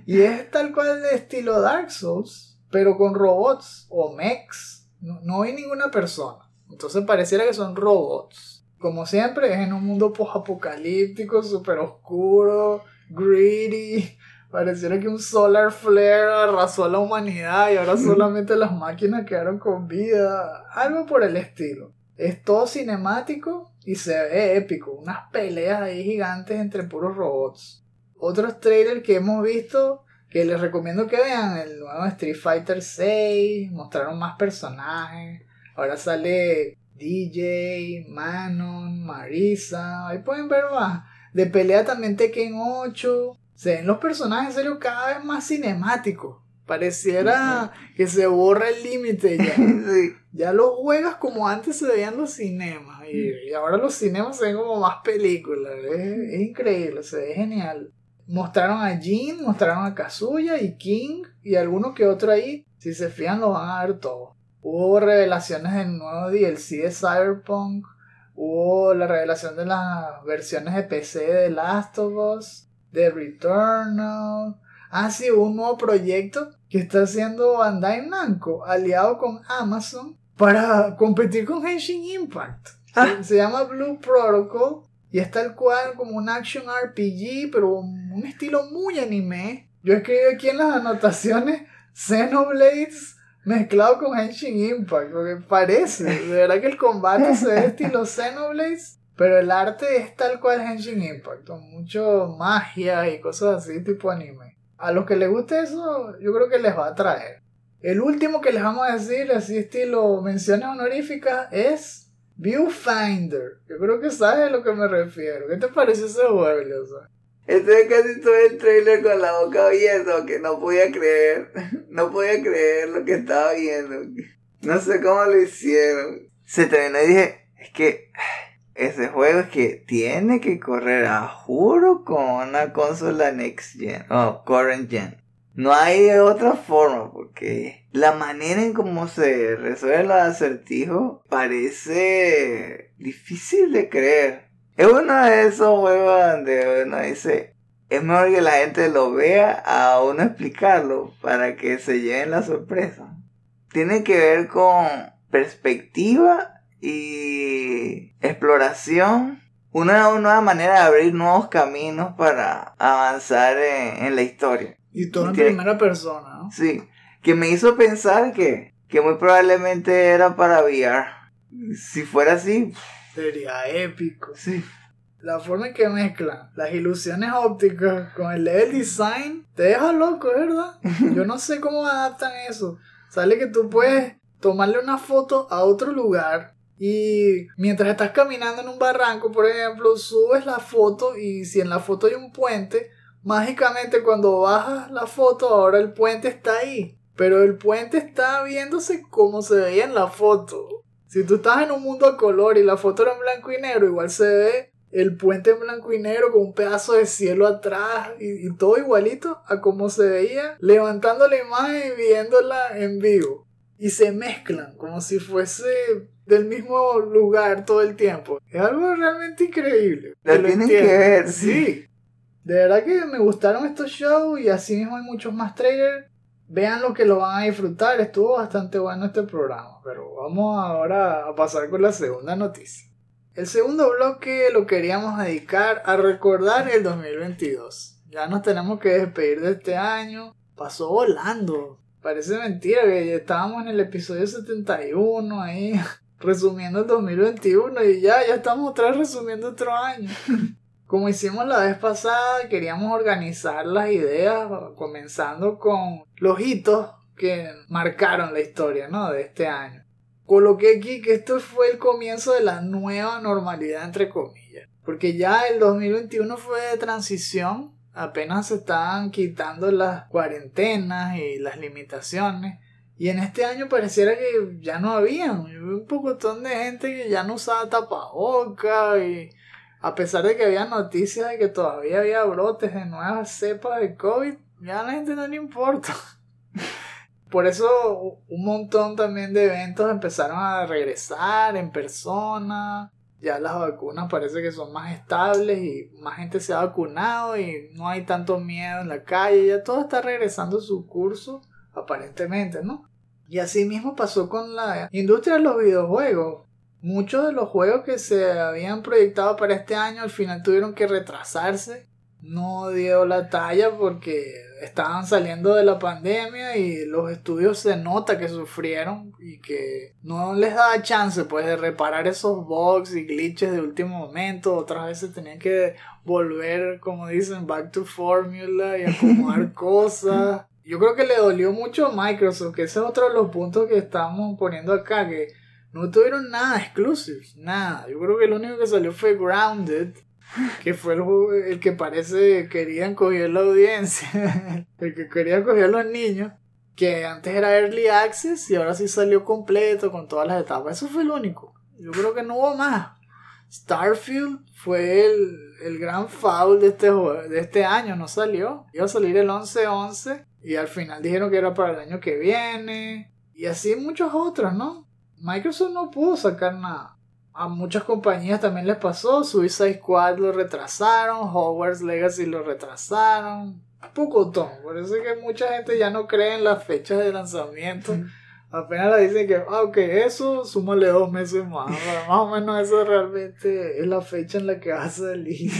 y es tal cual de estilo Dark Souls, pero con robots o mechs no, hay ninguna persona. Entonces pareciera que son robots. Como siempre, es en un mundo post-apocalíptico, súper oscuro, greedy. Pareciera que un solar flare arrasó a la humanidad y ahora solamente las máquinas quedaron con vida. Algo por el estilo. Es todo cinemático y se ve épico. Unas peleas ahí gigantes entre puros robots. Otros trailers que hemos visto que les recomiendo que vean el nuevo Street Fighter 6, mostraron más personajes, ahora sale DJ, Manon, Marisa, ahí pueden ver más. De pelea también Tekken 8, se ven los personajes en serio cada vez más cinemáticos. Pareciera que se borra el límite ya. Ya los juegas como antes se veían los cinemas. Y, ahora los cinemas se ven como más películas. es increíble, se ve genial. Mostraron a Jin, mostraron a Kazuya y King y alguno que otro ahí. Si se fijan lo van a ver todo. Hubo revelaciones del nuevo DLC de Cyberpunk. Hubo la revelación de las versiones de PC de Last of Us, de Returnal. Ah, sí, hubo un nuevo proyecto que está haciendo Bandai Namco, aliado con Amazon, para competir con Henshin Impact. Ah. se llama Blue Protocol y es tal cual como un action RPG, pero un estilo muy anime. Yo escribí aquí en las anotaciones Xenoblades mezclado con Henshin Impact, porque parece, de verdad que el combate se ve estilo Xenoblades, pero el arte es tal cual Henshin Impact, con mucho magia y cosas así tipo anime. A los que les guste eso, yo creo que les va a atraer. El último que les vamos a decir, así estilo menciones honoríficas, es Viewfinder. Yo creo que sabes a lo que me refiero. ¿Qué te pareció ese juego, sea? Estuve casi todo el trailer con la boca abierta, que no podía creer. No podía creer lo que estaba viendo. No sé cómo lo hicieron. Se terminó y dije, es que ese juego es que tiene que correr a juro con una consola next gen o current gen. No hay otra forma porque la manera en cómo se resuelve los acertijos parece difícil de creer. Es uno de esos juegos donde uno dice, es mejor que la gente lo vea a uno explicarlo para que se lleven la sorpresa. Tiene que ver con perspectiva y exploración. Una nueva manera de abrir nuevos caminos para avanzar en la historia. Y todo en primera persona, ¿no? Sí, que me hizo pensar que, que muy probablemente era para VR. Si fuera así... Sería épico. Sí. la forma en que mezclan las ilusiones ópticas con el level design te deja loco, ¿verdad? Yo no sé cómo adaptan eso. Sale que tú puedes tomarle una foto a otro lugar y mientras estás caminando en un barranco, por ejemplo, subes la foto y si en la foto hay un puente, mágicamente cuando bajas la foto ahora el puente está ahí. Pero el puente está viéndose como se veía en la foto. Si tú estás en un mundo a color y la foto era en blanco y negro, igual se ve el puente en blanco y negro con un pedazo de cielo atrás y, todo igualito a como se veía levantando la imagen y viéndola en vivo. Y se mezclan como si fuese del mismo lugar todo el tiempo. Es algo realmente increíble. Lo Que tienen que entiendan. ver, Sí. De verdad que me gustaron estos shows y así mismo hay muchos más trailers. Vean lo que lo van a disfrutar. Estuvo bastante bueno este programa. Pero vamos ahora a pasar con la segunda noticia. El segundo bloque lo queríamos dedicar a recordar el 2022. Ya nos tenemos que despedir de este año. Pasó volando. Parece mentira que estábamos en el episodio 71 ahí resumiendo el 2021 y ya, ya estamos otra vez resumiendo otro año. Como hicimos la vez pasada, queríamos organizar las ideas, comenzando con los hitos que marcaron la historia ¿no? de este año. Coloqué aquí que esto fue el comienzo de la nueva normalidad, entre comillas. Porque ya el 2021 fue de transición, apenas se estaban quitando las cuarentenas y las limitaciones. Y en este año pareciera que ya no habían. Yo vi un pocotón de gente que ya no usaba tapaboca y a pesar de que había noticias de que todavía había brotes de nuevas cepas de COVID, ya la gente no le importa. Por eso un montón también de eventos empezaron a regresar en persona. Ya las vacunas parece que son más estables y más gente se ha vacunado y no hay tanto miedo en la calle. Ya todo está regresando a su curso, aparentemente, ¿no? Y así mismo pasó con la industria de los videojuegos. Muchos de los juegos que se habían proyectado para este año al final tuvieron que retrasarse. No dio la talla porque estaban saliendo de la pandemia y los estudios se nota que sufrieron y que no les daba chance pues de reparar esos bugs y glitches de último momento. Otras veces tenían que volver, como dicen, back to formula y acomodar cosas. Yo creo que le dolió mucho a Microsoft, que ese es otro de los puntos que estamos poniendo acá, que no tuvieron nada exclusive, nada. Yo creo que lo único que salió fue Grounded, que fue el, juego- el que parece querían coger la audiencia, el que querían coger a los niños, que antes era Early Access y ahora sí salió completo con todas las etapas. Eso fue el único. Yo creo que no hubo más. Starfield fue el, el gran foul de este, de este año, no salió. Iba a salir el 11-11 y al final dijeron que era para el año que viene. Y así muchos otros, ¿no? Microsoft no pudo sacar nada. A muchas compañías también les pasó. Suicide Squad lo retrasaron. Hogwarts Legacy lo retrasaron. Pocotón. Por eso es que mucha gente ya no cree en las fechas de lanzamiento. Apenas le dicen que, ah, ok, eso, súmale dos meses más. Más o menos eso realmente es la fecha en la que va a salir.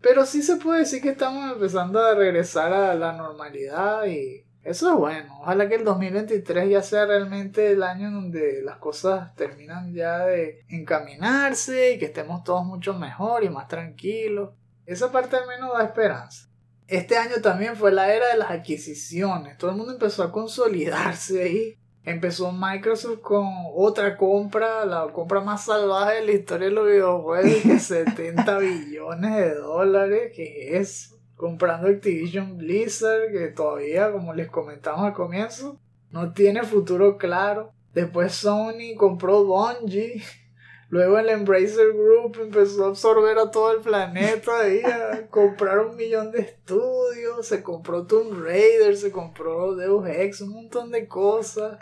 Pero sí se puede decir que estamos empezando a regresar a la normalidad y eso es bueno. Ojalá que el 2023 ya sea realmente el año donde las cosas terminan ya de encaminarse y que estemos todos mucho mejor y más tranquilos. Esa parte al menos da esperanza. Este año también fue la era de las adquisiciones. Todo el mundo empezó a consolidarse ahí. Empezó Microsoft con otra compra, la compra más salvaje de la historia de los videojuegos, que 70 billones de dólares, que es comprando Activision Blizzard, que todavía, como les comentamos al comienzo, no tiene futuro claro. Después Sony compró Bungie. Luego el Embracer Group empezó a absorber a todo el planeta y a comprar un millón de estudios. Se compró Tomb Raider, se compró Deus Ex, un montón de cosas.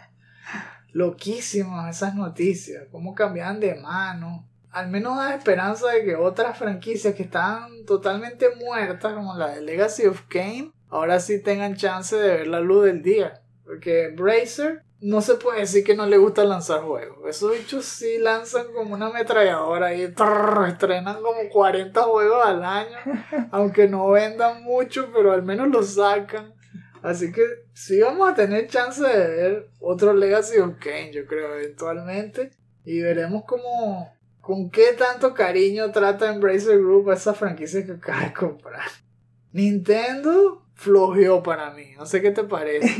Loquísimas esas noticias, cómo cambiaban de mano. Al menos da esperanza de que otras franquicias que estaban totalmente muertas, como la de Legacy of Kane, ahora sí tengan chance de ver la luz del día. Porque Bracer no se puede decir que no le gusta lanzar juegos. Esos bichos sí lanzan como una ametralladora y trrr, estrenan como 40 juegos al año. Aunque no vendan mucho, pero al menos los sacan. Así que sí vamos a tener chance de ver otro Legacy of Kane, yo creo, eventualmente. Y veremos cómo ¿Con qué tanto cariño trata Embracer Group a esa franquicia que acaba de comprar? Nintendo flojeó para mí, no sé qué te parece.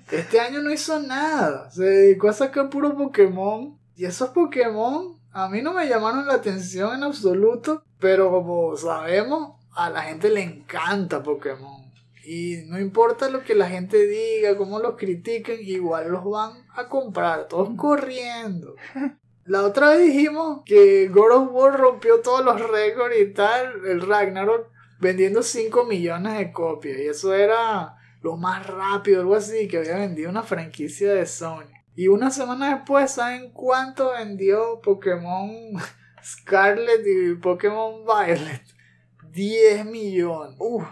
Este año no hizo nada, se dedicó a sacar puro Pokémon. Y esos Pokémon a mí no me llamaron la atención en absoluto, pero como sabemos, a la gente le encanta Pokémon. Y no importa lo que la gente diga, cómo los critiquen, igual los van a comprar, todos corriendo. La otra vez dijimos que God of War rompió todos los récords y tal, el Ragnarok vendiendo 5 millones de copias. Y eso era lo más rápido, algo así, que había vendido una franquicia de Sony. Y una semana después, ¿saben cuánto vendió Pokémon Scarlet y Pokémon Violet? 10 millones. Uf.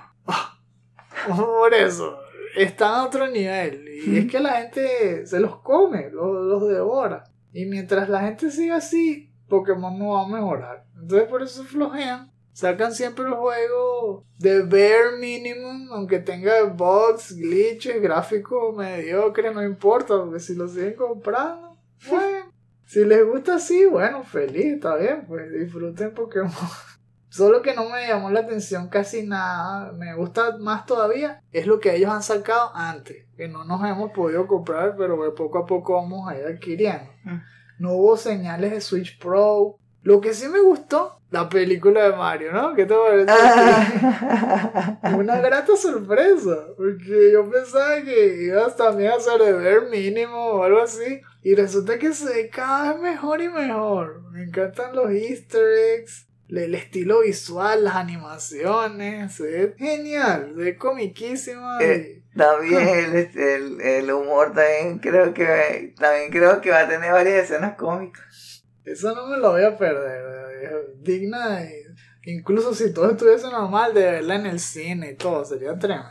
Por eso, está a otro nivel. Y es que la gente se los come, los, los devora. Y mientras la gente siga así, Pokémon no va a mejorar. Entonces por eso flojean. Sacan siempre el juego de bare minimum, aunque tenga bugs, glitches, gráficos mediocres, no importa, porque si lo siguen comprando, bueno. Si les gusta así, bueno, feliz, está bien, pues disfruten Pokémon. Solo que no me llamó la atención casi nada. Me gusta más todavía. Es lo que ellos han sacado antes. Que no nos hemos podido comprar, pero poco a poco vamos a ir adquiriendo. Mm. No hubo señales de Switch Pro. Lo que sí me gustó, la película de Mario, ¿no? ¿Qué te parece? Una grata sorpresa. Porque yo pensaba que ibas también a ser de ver mínimo o algo así. Y resulta que se ve cada vez mejor y mejor. Me encantan los easter eggs el estilo visual, las animaciones, se ve genial, se ve comiquísimo. Eh, también el, el, el, humor también creo que también creo que va a tener varias escenas cómicas. Eso no me lo voy a perder, es digna de, incluso si todo estuviese normal de verla en el cine y todo, sería tremendo.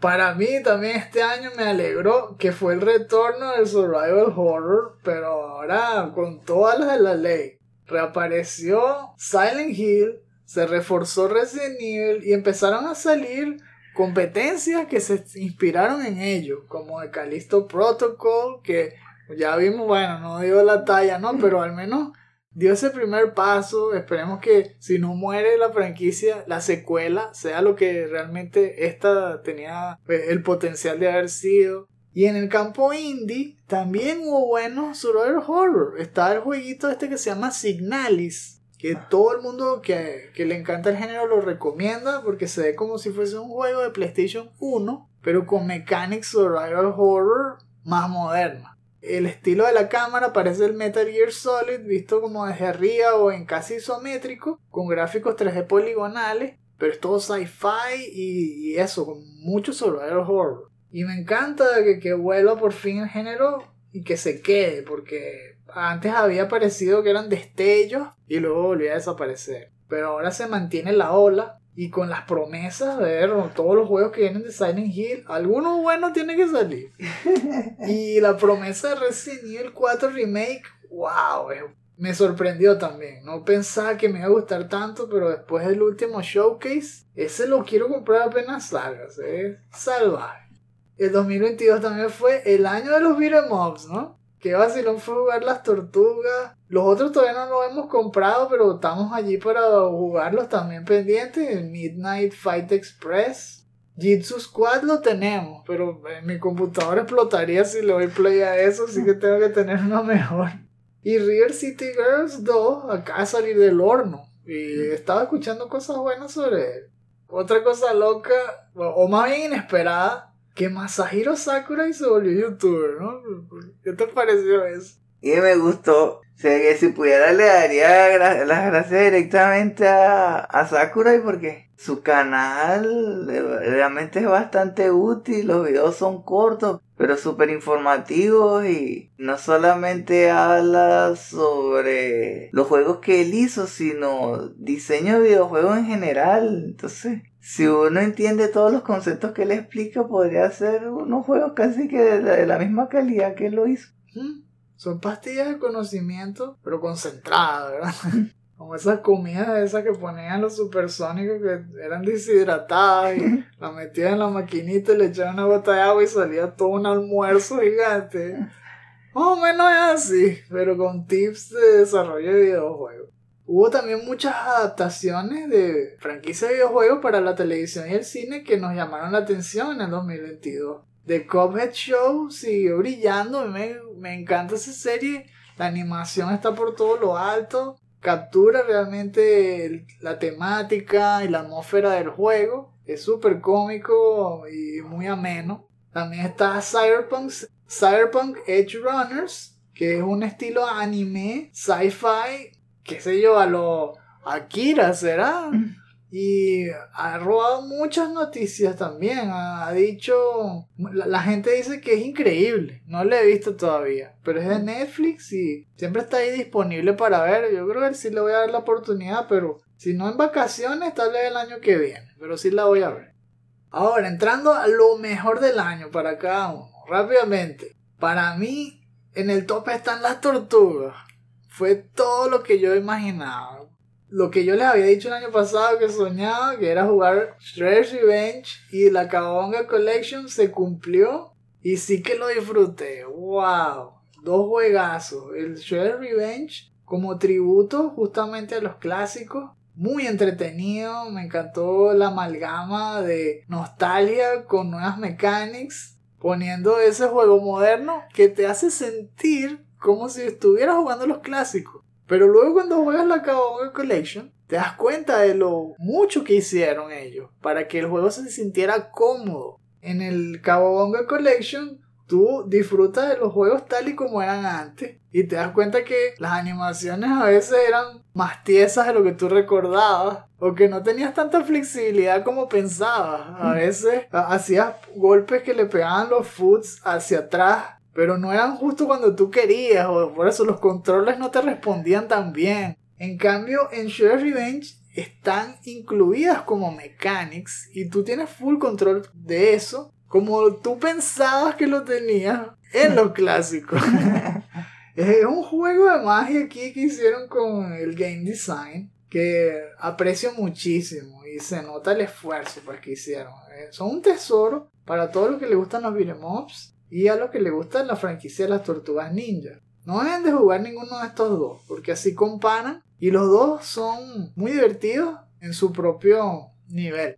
Para mí también este año me alegró que fue el retorno del survival horror, pero ahora con todas las de la ley reapareció Silent Hill, se reforzó Resident Evil y empezaron a salir competencias que se inspiraron en ello, como el Callisto Protocol, que ya vimos, bueno, no dio la talla, ¿no? Pero al menos dio ese primer paso. Esperemos que si no muere la franquicia, la secuela sea lo que realmente esta tenía eh, el potencial de haber sido. Y en el campo indie también hubo buenos survival horror. Está el jueguito este que se llama Signalis. Que todo el mundo que, que, le encanta el género lo recomienda porque se ve como si fuese un juego de PlayStation 1, pero con mechanics survival horror más moderna. El estilo de la cámara parece el Metal Gear Solid visto como desde arriba o en casi isométrico, con gráficos 3D poligonales, pero es todo sci-fi y, y eso, con mucho survival horror. Y me encanta que, que vuelva por fin el género y que se quede, porque antes había parecido que eran destellos y luego volvía a desaparecer. Pero ahora se mantiene la ola y con las promesas de ver todos los juegos que vienen de Silent Hill, algunos buenos tienen que salir. y la promesa de Resident Evil 4 Remake, wow, me sorprendió también. No pensaba que me iba a gustar tanto, pero después del último showcase, ese lo quiero comprar apenas salga. Es salvaje el 2022 también fue el año de los beat'em ups, ¿no? Que vacilón fue jugar las tortugas. Los otros todavía no los hemos comprado, pero estamos allí para jugarlos también pendientes. Midnight Fight Express. Jitsu Squad lo tenemos, pero mi computadora explotaría si le doy play a eso, así que tengo que tener uno mejor. Y River City Girls 2 acaba de salir del horno. Y estaba escuchando cosas buenas sobre él. Otra cosa loca, o más bien inesperada, que Masahiro Sakurai se volvió youtuber, ¿no? ¿Qué te pareció eso? Y me gustó. O sea, que si pudiera le daría las gracias directamente a, a Sakurai porque su canal realmente es bastante útil, los videos son cortos, pero súper informativos y no solamente habla sobre los juegos que él hizo, sino diseño de videojuegos en general. Entonces, si uno entiende todos los conceptos que él explica, podría hacer unos juegos casi que de la, misma calidad que él lo hizo. Son pastillas de conocimiento, pero concentradas, ¿verdad? Como esas comidas esas que ponían los supersónicos que eran deshidratadas y la metían en la maquinita y le echaban una gota de agua y salía todo un almuerzo gigante. Más o menos es así, pero con tips de desarrollo de videojuegos. Hubo también muchas adaptaciones de franquicias de videojuegos para la televisión y el cine que nos llamaron la atención en el 2022. The Cuphead Show siguió brillando, me, me encanta esa serie, la animación está por todo lo alto, captura realmente la temática y la atmósfera del juego, es súper cómico y muy ameno. También está Cyberpunk, Cyberpunk Edge Runners, que es un estilo anime, sci-fi qué sé yo, a lo Akira, ¿será? Y ha robado muchas noticias también. Ha, dicho. La, gente dice que es increíble. No lo he visto todavía. Pero es de Netflix y siempre está ahí disponible para ver. Yo creo que sí le voy a dar la oportunidad. Pero si no en vacaciones, tal vez el año que viene. Pero sí la voy a ver. Ahora, entrando a lo mejor del año para cada uno. Rápidamente. Para mí, en el top están las tortugas fue todo lo que yo imaginaba. Lo que yo les había dicho el año pasado que soñaba, que era jugar Shredder's Revenge y la Cabonga Collection se cumplió y sí que lo disfruté. ¡Wow! Dos juegazos. El Shredder's Revenge como tributo justamente a los clásicos. Muy entretenido, me encantó la amalgama de nostalgia con nuevas mechanics, poniendo ese juego moderno que te hace sentir como si estuvieras jugando los clásicos. Pero luego cuando juegas la Cowabunga Collection, te das cuenta de lo mucho que hicieron ellos para que el juego se sintiera cómodo. En el Cowabunga Collection, tú disfrutas de los juegos tal y como eran antes y te das cuenta que las animaciones a veces eran más tiesas de lo que tú recordabas o que no tenías tanta flexibilidad como pensabas. A veces hacías golpes que le pegaban los foots hacia atrás pero no eran justo cuando tú querías, o por eso los controles no te respondían tan bien. En cambio, en Shredder's Revenge están incluidas como mechanics y tú tienes full control de eso, como tú pensabas que lo tenías en los clásicos. es un juego de magia aquí que hicieron con el game design que aprecio muchísimo y se nota el esfuerzo pues, que hicieron. Eh, son un tesoro para todos los que les gustan los beat'em ups y a los que le gusta la franquicia de las tortugas ninja. No deben de jugar ninguno de estos dos, porque así comparan y los dos son muy divertidos en su propio nivel.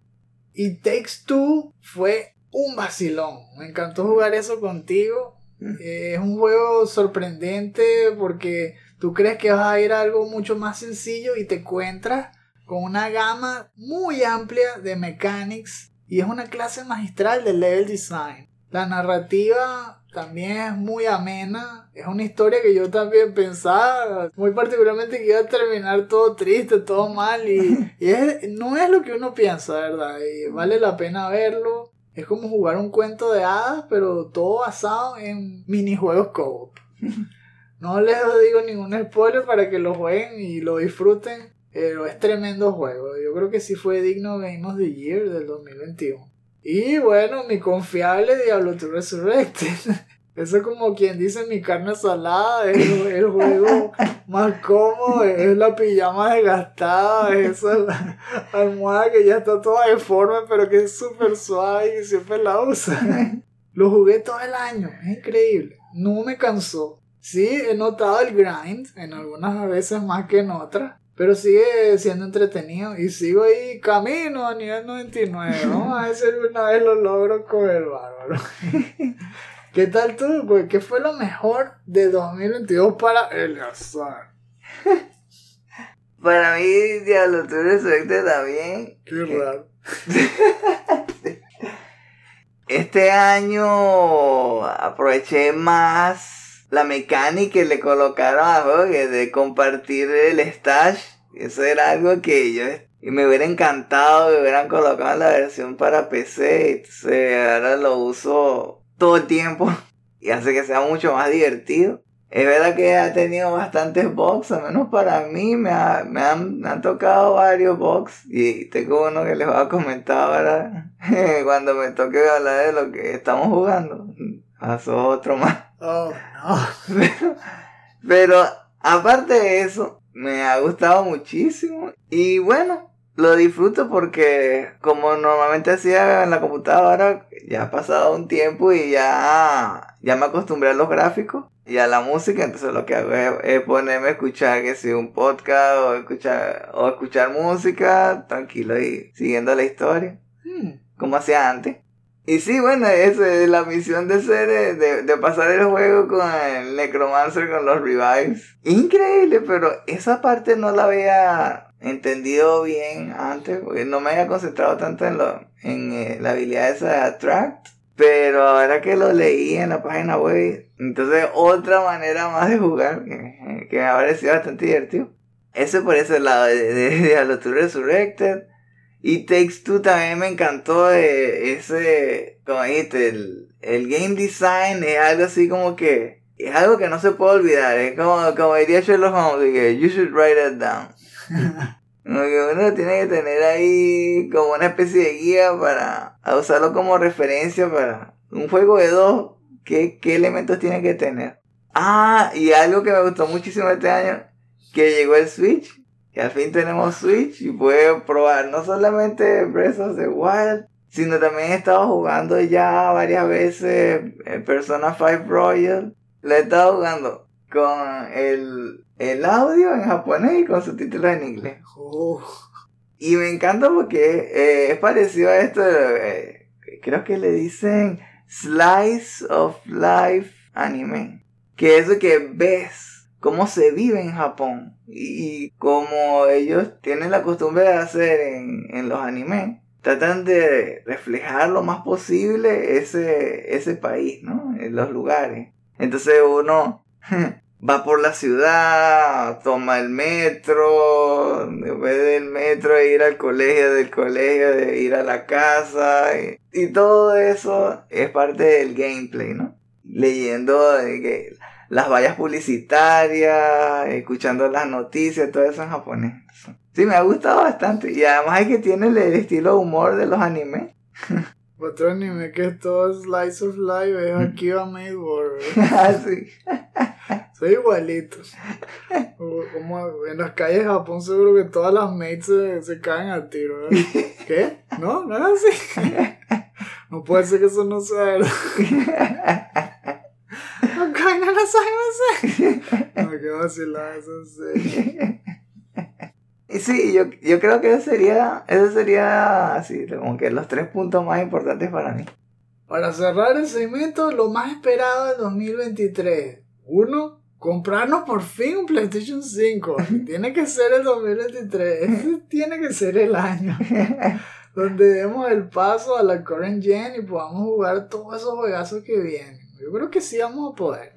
Y Takes Two fue un vacilón. Me encantó jugar eso contigo. Mm. Eh, es un juego sorprendente porque tú crees que vas a ir a algo mucho más sencillo y te encuentras con una gama muy amplia de mechanics y es una clase magistral de level design. La narrativa también es muy amena. Es una historia que yo también pensaba, muy particularmente que iba a terminar todo triste, todo mal. Y, no es lo que uno piensa, ¿verdad? Y vale la pena verlo. Es como jugar un cuento de hadas, pero todo basado en minijuegos co-op. No les digo ningún spoiler para que lo jueguen y lo disfruten, pero es tremendo juego. Yo creo que sí fue digno Game of the Year del 2021. Y bueno, mi confiable Diablo 2 Resurrected. Eso es como quien dice mi carne salada, es el juego más cómodo, es la pijama desgastada, es esa almohada que ya está toda deforme, pero que es súper suave y siempre la usa. Lo jugué todo el año, es increíble, no me cansó. Sí, he notado el grind, en algunas veces más que en otras, pero sigue siendo entretenido y sigo ahí camino a nivel 99. Vamos a ver si una vez lo logro con el bárbaro. ¿Qué tal tú? ¿Qué fue lo mejor de 2022 para Eleazar? para mí, Diablo, tú suerte también. Qué raro. este año aproveché más la mecánica que le colocaron a juego de compartir el stash. Eso era algo que yo y me hubiera encantado que hubieran colocado la versión para PC. Entonces ahora lo uso todo el tiempo y hace que sea mucho más divertido. Es verdad que ha tenido bastantes bugs, al menos para mí me, me, han, me han tocado varios bugs y tengo uno que les voy a comentar ahora cuando me toque hablar de lo que estamos jugando. Pasó otro más. Oh, no. Pero, aparte de eso, me ha gustado muchísimo. Y bueno, lo disfruto porque como normalmente hacía en la computadora, ya ha pasado un tiempo y ya, ya me acostumbré a los gráficos y a la música, entonces lo que hago es, ponerme a escuchar que si un podcast o escuchar, o escuchar música tranquilo y siguiendo la historia, Hmm. como hacía antes. Y sí, bueno, esa es la misión de ser, eh, de, de pasar el juego con el Necromancer, con los revives. Increíble, pero esa parte no la había entendido bien antes, porque no me había concentrado tanto en, lo, en eh, la habilidad esa de Attract. Pero ahora que lo leí en la página web, entonces otra manera más de jugar que, que me ha parecido bastante divertido. Eso por ese lado de, de 2 Resurrected. Y Takes Two también me encantó ese, como dijiste, el, el game design es algo así como que, es algo que no se puede olvidar, es como, como diría Sherlock Holmes, que you should write it down. Como que uno tiene que tener ahí como una especie de guía para a usarlo como referencia para un juego de dos, ¿qué, qué elementos tiene que tener? Ah, y algo que me gustó muchísimo este año, que llegó el Switch. Y al fin tenemos Switch y puedo probar no solamente Breath of the Wild, sino también he estado jugando ya varias veces eh, Persona 5 Royal. Le he estado jugando con el, el audio en japonés y con subtítulos en inglés. Oh, Y me encanta porque eh, es parecido a esto, eh, creo que le dicen Slice of Life Anime. Que es eso que ves cómo se vive en Japón y como ellos tienen la costumbre de hacer en, en los animes. Tratan de reflejar lo más posible ese, ese país, ¿no? En los lugares. Entonces uno va por la ciudad, toma el metro, vez del metro de ir al colegio, del colegio de ir a la casa, y, y todo eso es parte del gameplay, ¿no? Leyendo de que las vallas publicitarias, escuchando las noticias, todo eso en japonés. Sí, me ha gustado bastante. Y además es que tiene el, el estilo humor de los animes. otro anime que es todo Slice of Life es Akiba Made World. Así. Son igualitos. O- Como en las calles de Japón seguro que todas las mates se, se caen al tiro. ¿verdad? ¿Qué? ¿No? ¿No es así? No puede ser que eso no sea verdad. No las aguas. No, qué vacilada eso en serio. Y sí, yo, yo creo que eso sería, eso sería así, como que los tres puntos más importantes para mí. Para cerrar el segmento, lo más esperado del 2023. Uno, comprarnos por fin un PlayStation 5. Tiene que ser el 2023. Ese tiene que ser el año. Donde demos el paso a la current gen y podamos jugar todos esos juegazos que vienen. Yo creo que sí vamos a poder.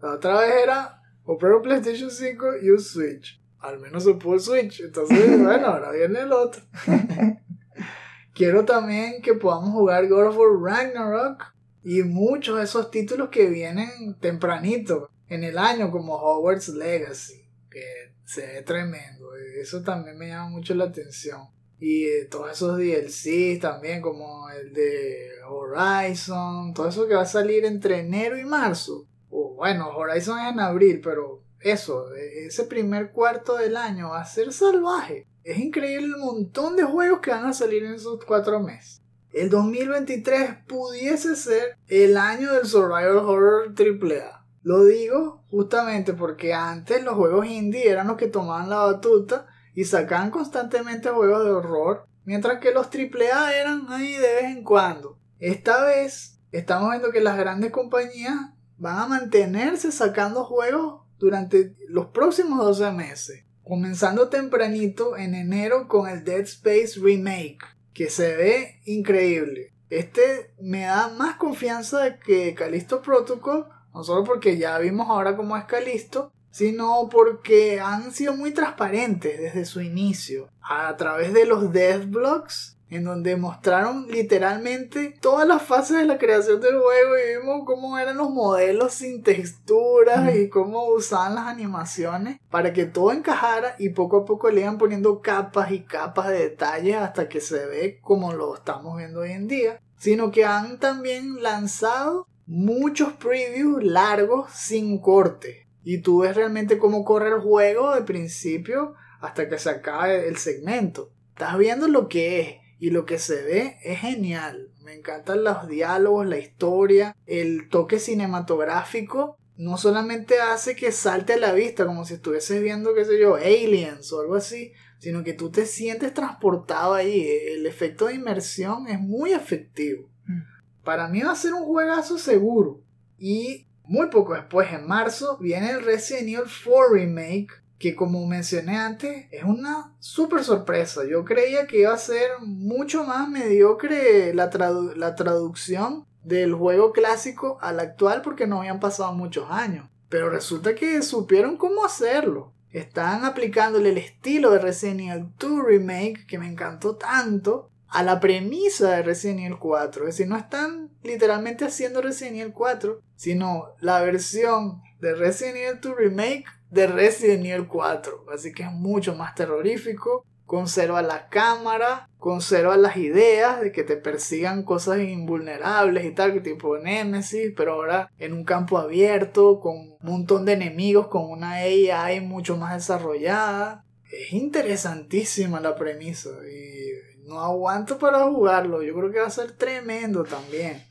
La otra vez era comprar un PlayStation 5 y un Switch. Al menos se pudo el Switch. Entonces, bueno, ahora viene el otro. Quiero también que podamos jugar God of War Ragnarok y muchos de esos títulos que vienen tempranito en el año, como Hogwarts Legacy, que se ve tremendo. Eso también me llama mucho la atención. Y todos esos DLCs también, como el de Horizon, todo eso que va a salir entre enero y marzo. O bueno, Horizon es en abril, pero eso, eh, ese primer cuarto del año va a ser salvaje. Es increíble el montón de juegos que van a salir en esos cuatro meses. El 2023 pudiese ser el año del Survival Horror AAA. Lo digo justamente porque antes los juegos indie eran los que tomaban la batuta y sacaban constantemente juegos de horror, mientras que los AAA eran ahí de vez en cuando. Esta vez estamos viendo que las grandes compañías van a mantenerse sacando juegos durante los próximos 12 meses. Comenzando tempranito en enero con el Dead Space Remake, que se ve increíble. Este me da más confianza de que Callisto Protocol, no solo porque ya vimos ahora cómo es Callisto, sino porque han sido muy transparentes desde su inicio, a través de los Death Blocks en donde mostraron literalmente todas las fases de la creación del juego y vimos cómo eran los modelos sin texturas y cómo usaban las animaciones para que todo encajara y poco a poco le iban poniendo capas y capas de detalles hasta que se ve como lo estamos viendo hoy en día, sino que han también lanzado muchos previews largos sin corte y tú ves realmente cómo corre el juego de principio hasta que se acabe el segmento. estás viendo lo que es y lo que se ve es genial. Me encantan los diálogos, la historia, el toque cinematográfico. No solamente hace que salte a la vista como si estuvieses viendo, qué sé yo, aliens o algo así, sino que tú te sientes transportado ahí. El efecto de inmersión es muy efectivo. Mm. Para mí va a ser un juegazo seguro. Y muy poco después, en marzo, viene el Resident Evil 4 Remake, que como mencioné antes, es una super sorpresa. Yo creía que iba a ser mucho más mediocre la, la traducción del juego clásico al actual porque no habían pasado muchos años. Pero resulta que supieron cómo hacerlo. Están aplicándole el estilo de Resident Evil 2 Remake, que me encantó tanto, a la premisa de Resident Evil 4. Es decir, no están literalmente haciendo Resident Evil 4, sino la versión de Resident Evil 2 Remake de Resident Evil 4. Así que es mucho más terrorífico. Conserva la cámara, conserva las ideas de que te persigan cosas invulnerables y tal, tipo Nemesis, pero ahora en un campo abierto, con un montón de enemigos, con una AI mucho más desarrollada. Es interesantísima la premisa no aguanto para jugarlo. Yo creo que va a ser tremendo también.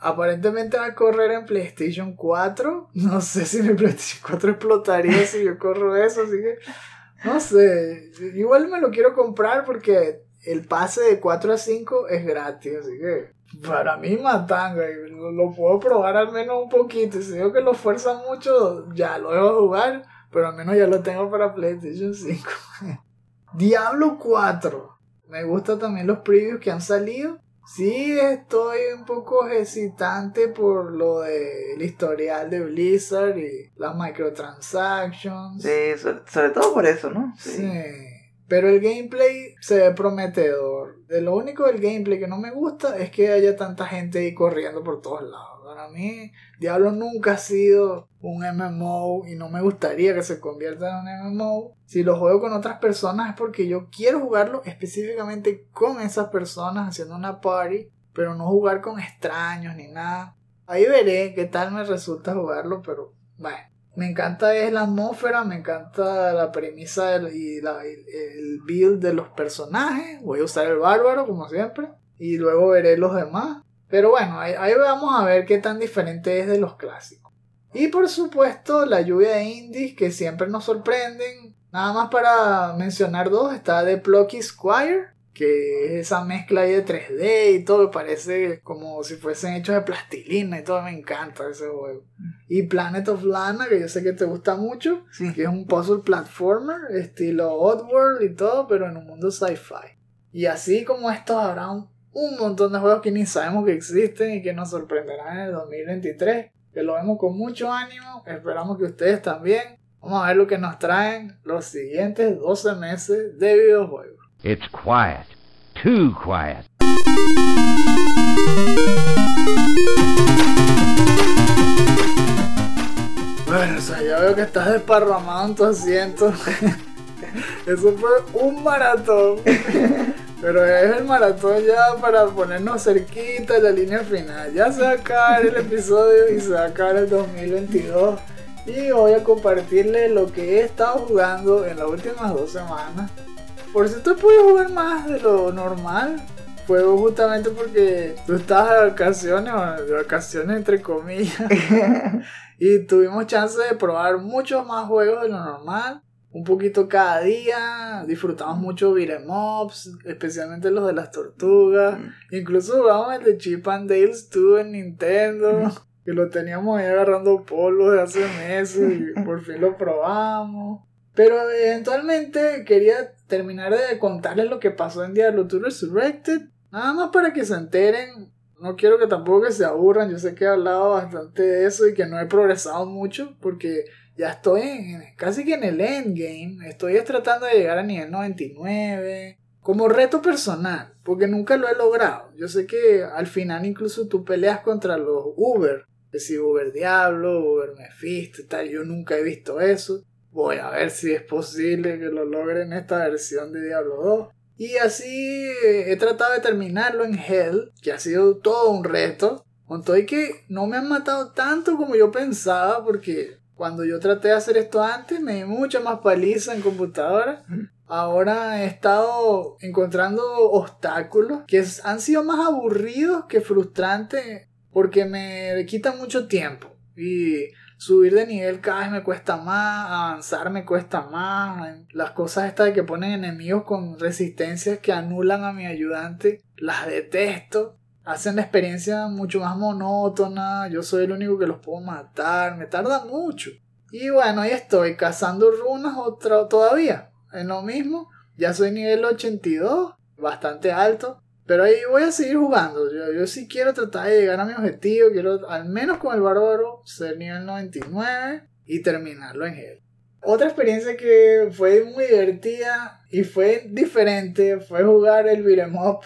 Aparentemente va a correr en PlayStation 4. No sé si mi PlayStation 4 explotaría si yo corro eso, así que no sé. Igual me lo quiero comprar porque el pase de 4 a 5 es gratis, así que para mí matanga lo, puedo probar al menos un poquito. Si digo que lo fuerza mucho, ya lo debo jugar, pero al menos ya lo tengo para PlayStation 5. Diablo 4. Me gustan también los previews que han salido. Sí, estoy un poco hesitante por lo del historial de Blizzard y las microtransactions. Sí, sobre, sobre todo por eso, ¿no? Sí. Pero el gameplay se ve prometedor. De lo único del gameplay que no me gusta es que haya tanta gente ahí corriendo por todos lados. Para mí, Diablo nunca ha sido un MMO y no me gustaría que se convierta en un MMO. Si lo juego con otras personas es porque yo quiero jugarlo específicamente con esas personas haciendo una party, pero no jugar con extraños ni nada. Ahí veré qué tal me resulta jugarlo, pero bueno. Me encanta es la atmósfera, me encanta la premisa del- y la- el, el build de los personajes. Voy a usar el bárbaro como siempre. Y luego veré los demás. Pero bueno, ahí, ahí vamos a ver qué tan diferente es de los clásicos. Y por supuesto la lluvia de indies que siempre nos sorprenden. Nada más para mencionar dos, está The Plucky Squire, que es esa mezcla ahí de 3D y todo, parece como si fuesen hechos de plastilina y todo, me encanta ese juego. Y Planet of Lana, que yo sé que te gusta mucho, Sí. que es un puzzle platformer, estilo Oddworld y todo, pero en un mundo sci-fi. Y así como estos habrá un, un montón de juegos que ni sabemos que existen y que nos sorprenderán en el 2023, que lo vemos con mucho ánimo, esperamos que ustedes también. Vamos a ver lo que nos traen los siguientes 12 meses de videojuegos. It's quiet. Too quiet. Bueno, o sea, ya veo que estás desparramado en tu asiento. Eso fue un maratón. Pero es el maratón ya para ponernos cerquita de la línea final. Ya se va a acabar el episodio y se va a acabar el 2022. Y voy a compartirle lo que he estado jugando en las últimas dos semanas. Por cierto, he podido jugar más de lo normal. Fue justamente porque tú estabas de vacaciones, o de vacaciones entre comillas. Y tuvimos chance de probar muchos más juegos de lo normal. Un poquito cada día. Disfrutamos mucho beat'em ups, especialmente los de las tortugas. Incluso jugamos el de Chip and Dale's 2 en Nintendo. Que lo teníamos ahí agarrando polvo de hace meses y por fin lo probamos. Pero eventualmente quería terminar de contarles lo que pasó en Diablo 2 Resurrected. Nada más para que se enteren. No quiero que tampoco que se aburran. Yo sé que he hablado bastante de eso y que no he progresado mucho porque ya estoy en- casi que en el endgame. Estoy es tratando de llegar a nivel 99. Como reto personal, porque nunca lo he logrado. Yo sé que al final incluso tú peleas contra los Uber. Que si Uber Diablo, Uber Mephisto tal. Yo nunca he visto eso. Voy a ver si es posible que lo logre en esta versión de Diablo 2. Y así eh, he tratado de terminarlo en Hell, que ha sido todo un reto. Con todo y que no me han matado tanto como yo pensaba, porque Cuando yo traté de hacer esto antes, me di mucha más paliza en computadora. Ahora he estado encontrando obstáculos que han sido más aburridos que frustrantes porque me quitan mucho tiempo. Y subir de nivel cada vez me cuesta más, avanzar me cuesta más. Las cosas estas de que ponen enemigos con resistencias que anulan a mi ayudante, las detesto. Hacen la experiencia mucho más monótona. Yo soy el único que los puedo matar. Me tarda mucho. Y bueno, ahí estoy cazando runas otra, todavía. En lo mismo. Ya soy nivel 82. Bastante alto. Pero ahí voy a seguir jugando. Yo, yo sí quiero tratar de llegar a mi objetivo. Quiero, al menos con el bárbaro, ser nivel 99 y terminarlo en Hell. Otra experiencia que fue muy divertida y fue diferente fue jugar el up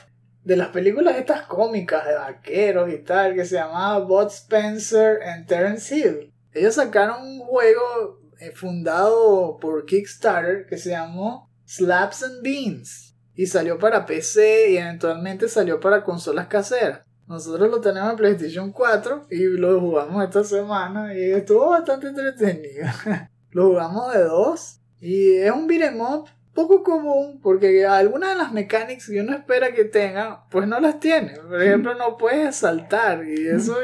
de las películas estas cómicas de vaqueros y tal que se llamaba Bud Spencer and Terence Hill. Ellos sacaron un juego eh, fundado por Kickstarter que se llamó Slaps and Beans y salió para PC y eventualmente salió para consolas caseras. Nosotros lo tenemos en PlayStation 4 y lo jugamos esta semana y estuvo bastante entretenido. lo jugamos de dos y es un beat'em up poco común porque algunas de las mecánicas que uno espera que tenga pues no las tiene. Por ejemplo, no puedes saltar y eso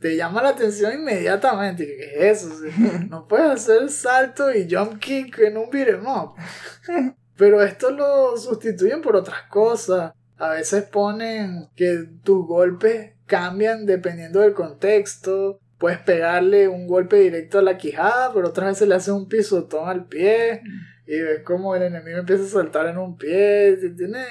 te llama la atención inmediatamente. ¿Qué es eso? No puedes hacer salto y jump kick en un beat'em up. Pero esto lo sustituyen por otras cosas. A veces ponen que tus golpes cambian dependiendo del contexto. Puedes pegarle un golpe directo a la quijada, pero otras veces le haces un pisotón al pie. Y ves como el enemigo empieza a saltar en un pie. Tiene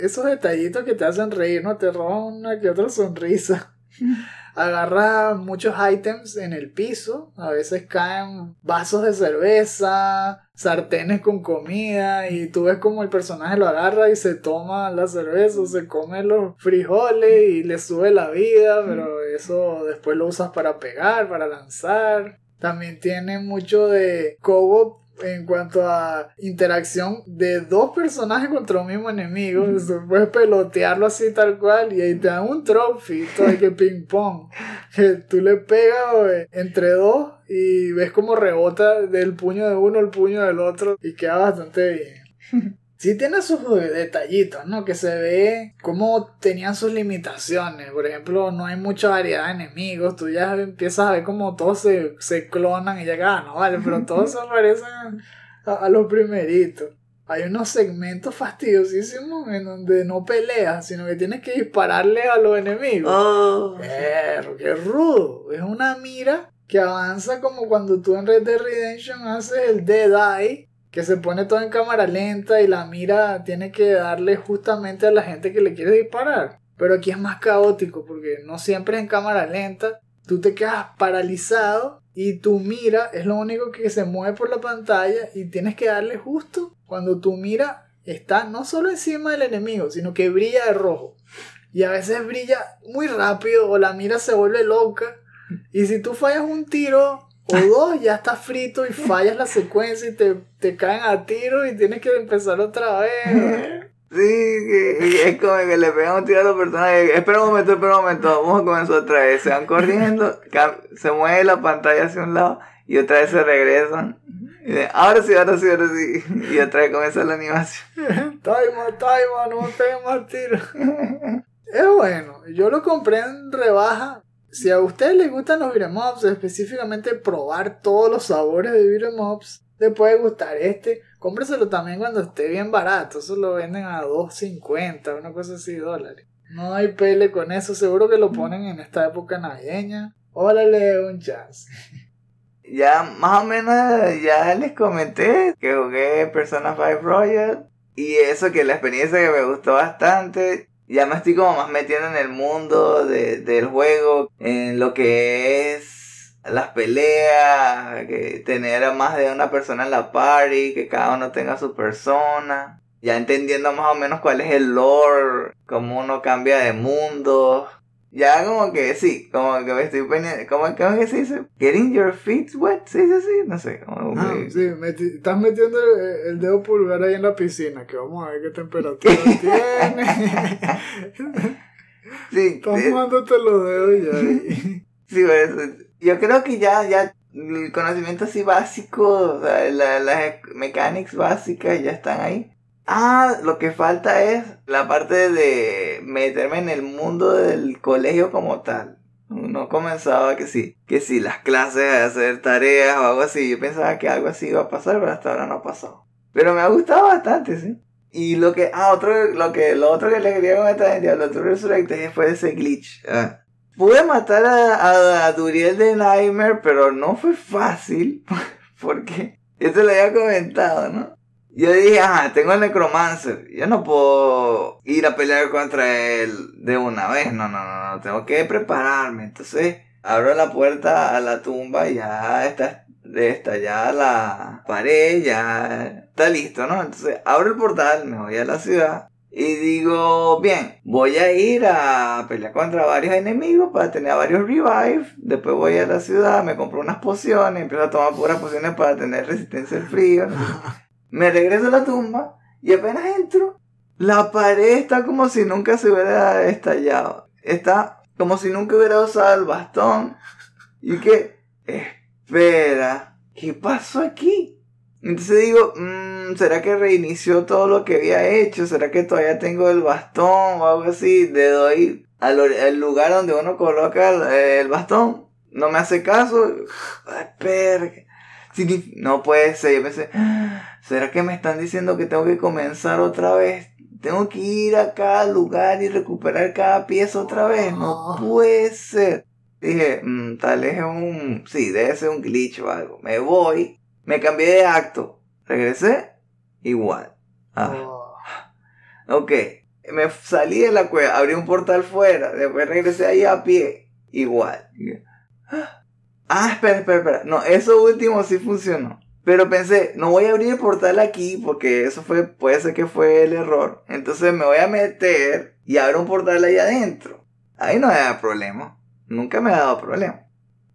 esos detallitos que te hacen reír, ¿no? Te roban una que otra sonrisa. Agarra muchos ítems en el piso. A veces caen vasos de cerveza, sartenes con comida. Y tú ves como el personaje lo agarra y se toma la cerveza, o se come los frijoles y le sube la vida. Pero eso después lo usas para pegar, para lanzar. También tiene mucho de co-op en cuanto a interacción de dos personajes contra un mismo enemigo. Mm. Puedes pelotearlo así tal cual y ahí te dan un trophy, todo de que ping pong. Que tú le pegas entre dos y ves como rebota del puño de uno al puño del otro y queda bastante bien. Sí tiene sus detallitos, ¿no? Que se ve cómo tenían sus limitaciones. Por ejemplo, no hay mucha variedad de enemigos. Tú ya empiezas a ver como todos se, se clonan y ya, ah, no vale, pero todos se parecen a, a, los primeritos. Hay unos segmentos fastidiosísimos en donde no peleas, sino que tienes que dispararle a los enemigos. Oh. Pero qué rudo. Es una mira que avanza como cuando tú en Red Dead Redemption haces el Dead Eye que se pone todo en cámara lenta y la mira tiene que darle justamente a la gente que le quiere disparar. Pero aquí es más caótico porque no siempre es en cámara lenta. Tú te quedas paralizado y tu mira es lo único que se mueve por la pantalla y tienes que darle justo cuando tu mira está no solo encima del enemigo, sino que brilla de rojo. Y a veces brilla muy rápido o la mira se vuelve loca. Y si tú fallas un tiro o dos, ya estás frito y fallas la secuencia y te, te caen a tiro y tienes que empezar otra vez. Sí, es como que le pegan un tiro a los personajes. Espera un momento, espera un momento, vamos a comenzar otra vez. Se van corriendo, se mueve la pantalla hacia un lado y otra vez se regresan. Y de, ahora sí, ahora sí, ahora sí. Y otra vez comienza la animación. Taima, Taima, no me peguen más tiros. es bueno, yo lo compré en rebaja si a ustedes les gustan los beat'em ups, específicamente probar todos los sabores de beat'em ups, les puede gustar este. Cómpreselo también cuando esté bien barato. Eso lo venden a 2.50, una cosa así, dólares. No hay pele con eso. Seguro que lo ponen en esta época navideña. Órale, un chance. Ya más o menos ya les comenté que jugué Persona 5 Royal. Y eso que la experiencia que me gustó bastante ya me estoy como más metiendo en el mundo de, del juego, en lo que es las peleas, que tener a más de una persona en la party, que cada uno tenga su persona, ya entendiendo más o menos cuál es el lore, cómo uno cambia de mundo. Ya como que sí, como que me estoy pendiente, ¿cómo, ¿cómo es que se dice? Getting your feet wet, ¿se dice así? No sé. Como ah, sí, meti, estás metiendo el, el, dedo pulgar ahí en la piscina, que vamos a ver qué temperatura tiene. sí. Estás mojándote los dedos ya. sí, pues, yo creo que ya, ya, el conocimiento así básico, o sea, la- las mechanics básicas ya están ahí. Ah, lo que falta es la parte de meterme en el mundo del colegio como tal. No comenzaba que sí, que sí, las clases hacer tareas o algo así. Yo pensaba que algo así iba a pasar, pero hasta ahora no ha pasado. Pero me ha gustado bastante, sí. Y lo que, ah, otro, lo que, lo otro que le quería comentar en Diablo 3 Resurrected fue ese glitch. Ah. Pude matar a, a, a Duriel de Nightmare, pero no fue fácil. Porque, yo te lo había comentado, ¿no? Yo dije, ajá, tengo el Necromancer. Yo no puedo ir a pelear contra él de una vez. No, no, no, no. Tengo que prepararme. Entonces, abro la puerta a la tumba y ya está estallada la pared, ya está listo, ¿no? Entonces, abro el portal, me voy a la ciudad. Y digo, bien, voy a ir a pelear contra varios enemigos para tener varios revives. Después voy a la ciudad, me compro unas pociones, empiezo a tomar puras pociones para tener resistencia al frío. Me regreso a la tumba y apenas entro, la pared está como si nunca se hubiera estallado. Está como si nunca hubiera usado el bastón. Y que, espera, ¿qué pasó aquí? Entonces digo, mm, ¿será que reinició todo lo que había hecho? ¿Será que todavía tengo el bastón o algo así? Le doy al lugar donde uno coloca el, el bastón. No me hace caso. Espera. No puede ser. Yo pensé, ¿será que me están diciendo que tengo que comenzar otra vez? Tengo que ir a cada lugar y recuperar cada pieza otra vez. No Oh. puede ser. Dije, "Mm, tal vez es un... Sí, debe ser un glitch o algo. Me voy. Me cambié de acto. Regresé. Igual. Ah, Oh. ok. Me salí de la cueva. Abrí un portal fuera. Después regresé ahí a pie. Igual. Ah, espera, espera, espera. No, eso último sí funcionó. Pero pensé, no voy a abrir el portal aquí porque eso fue, puede ser que fue el error. Entonces me voy a meter y abro un portal ahí adentro. Ahí no me da problema. Nunca me ha dado problema.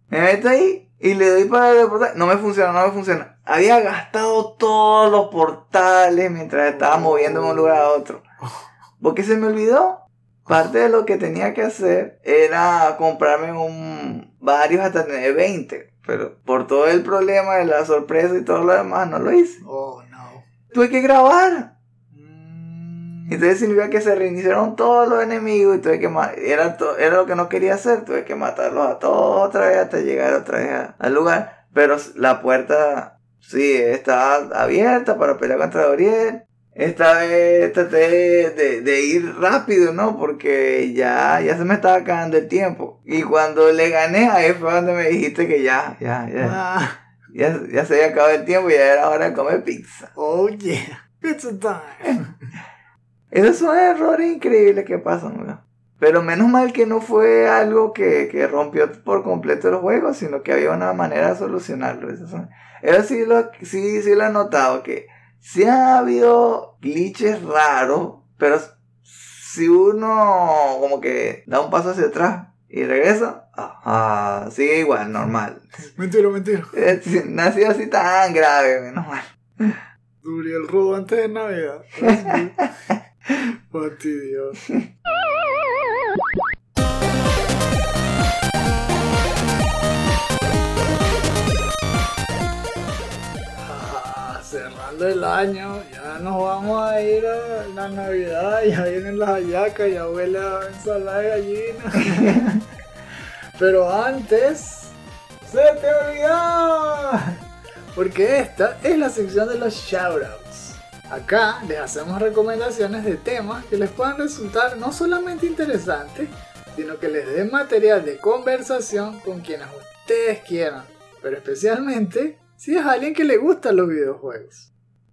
Me meto ahí y le doy para el portal. No me funciona, no me funciona. Había gastado todos los portales mientras estaba moviendo de un lugar a otro. Porque se me olvidó. Parte de lo que tenía que hacer era comprarme un varios hasta tener 20. Pero por todo el problema de la sorpresa y todo lo demás, no lo hice. Oh, no. Tuve que grabar. Mm. Entonces significa que se reiniciaron todos los enemigos y tuve que era, era lo que no quería hacer, tuve que matarlos a todos otra vez hasta llegar otra vez al lugar. Pero la puerta sí estaba abierta para pelear contra Gabriel. Esta vez traté de, de ir rápido, ¿no? Porque ya, ya se me estaba acabando el tiempo. Y cuando le gané, ahí fue donde me dijiste que ya, ya, ya, Ah, ya, ya se había acabado el tiempo y ya era hora de comer pizza. oh, yeah. Pizza time. Esos son errores increíbles que pasan, ¿no? Pero menos mal que no fue algo que, que rompió por completo el juego, sino que había una manera de solucionarlo. Eso, son- eso sí, lo, sí, sí lo he notado, que sí ha habido glitches raros, pero si uno como que da un paso hacia atrás y regresa, ah, sigue igual, normal. Mentira, mentira. Eh, No ha sido así tan grave, menos mal. Durió el robo antes de Navidad. Fastidioso. Cerrando el año, ya nos vamos a ir a la Navidad, ya vienen las hallacas, ya huele a ensalada de gallina. Pero antes, ¡se te olvidó! Porque esta es la sección de los shoutouts. Acá les hacemos recomendaciones de temas que les puedan resultar no solamente interesantes, sino que les den material de conversación con quienes ustedes quieran, pero especialmente si es alguien que le gustan los videojuegos.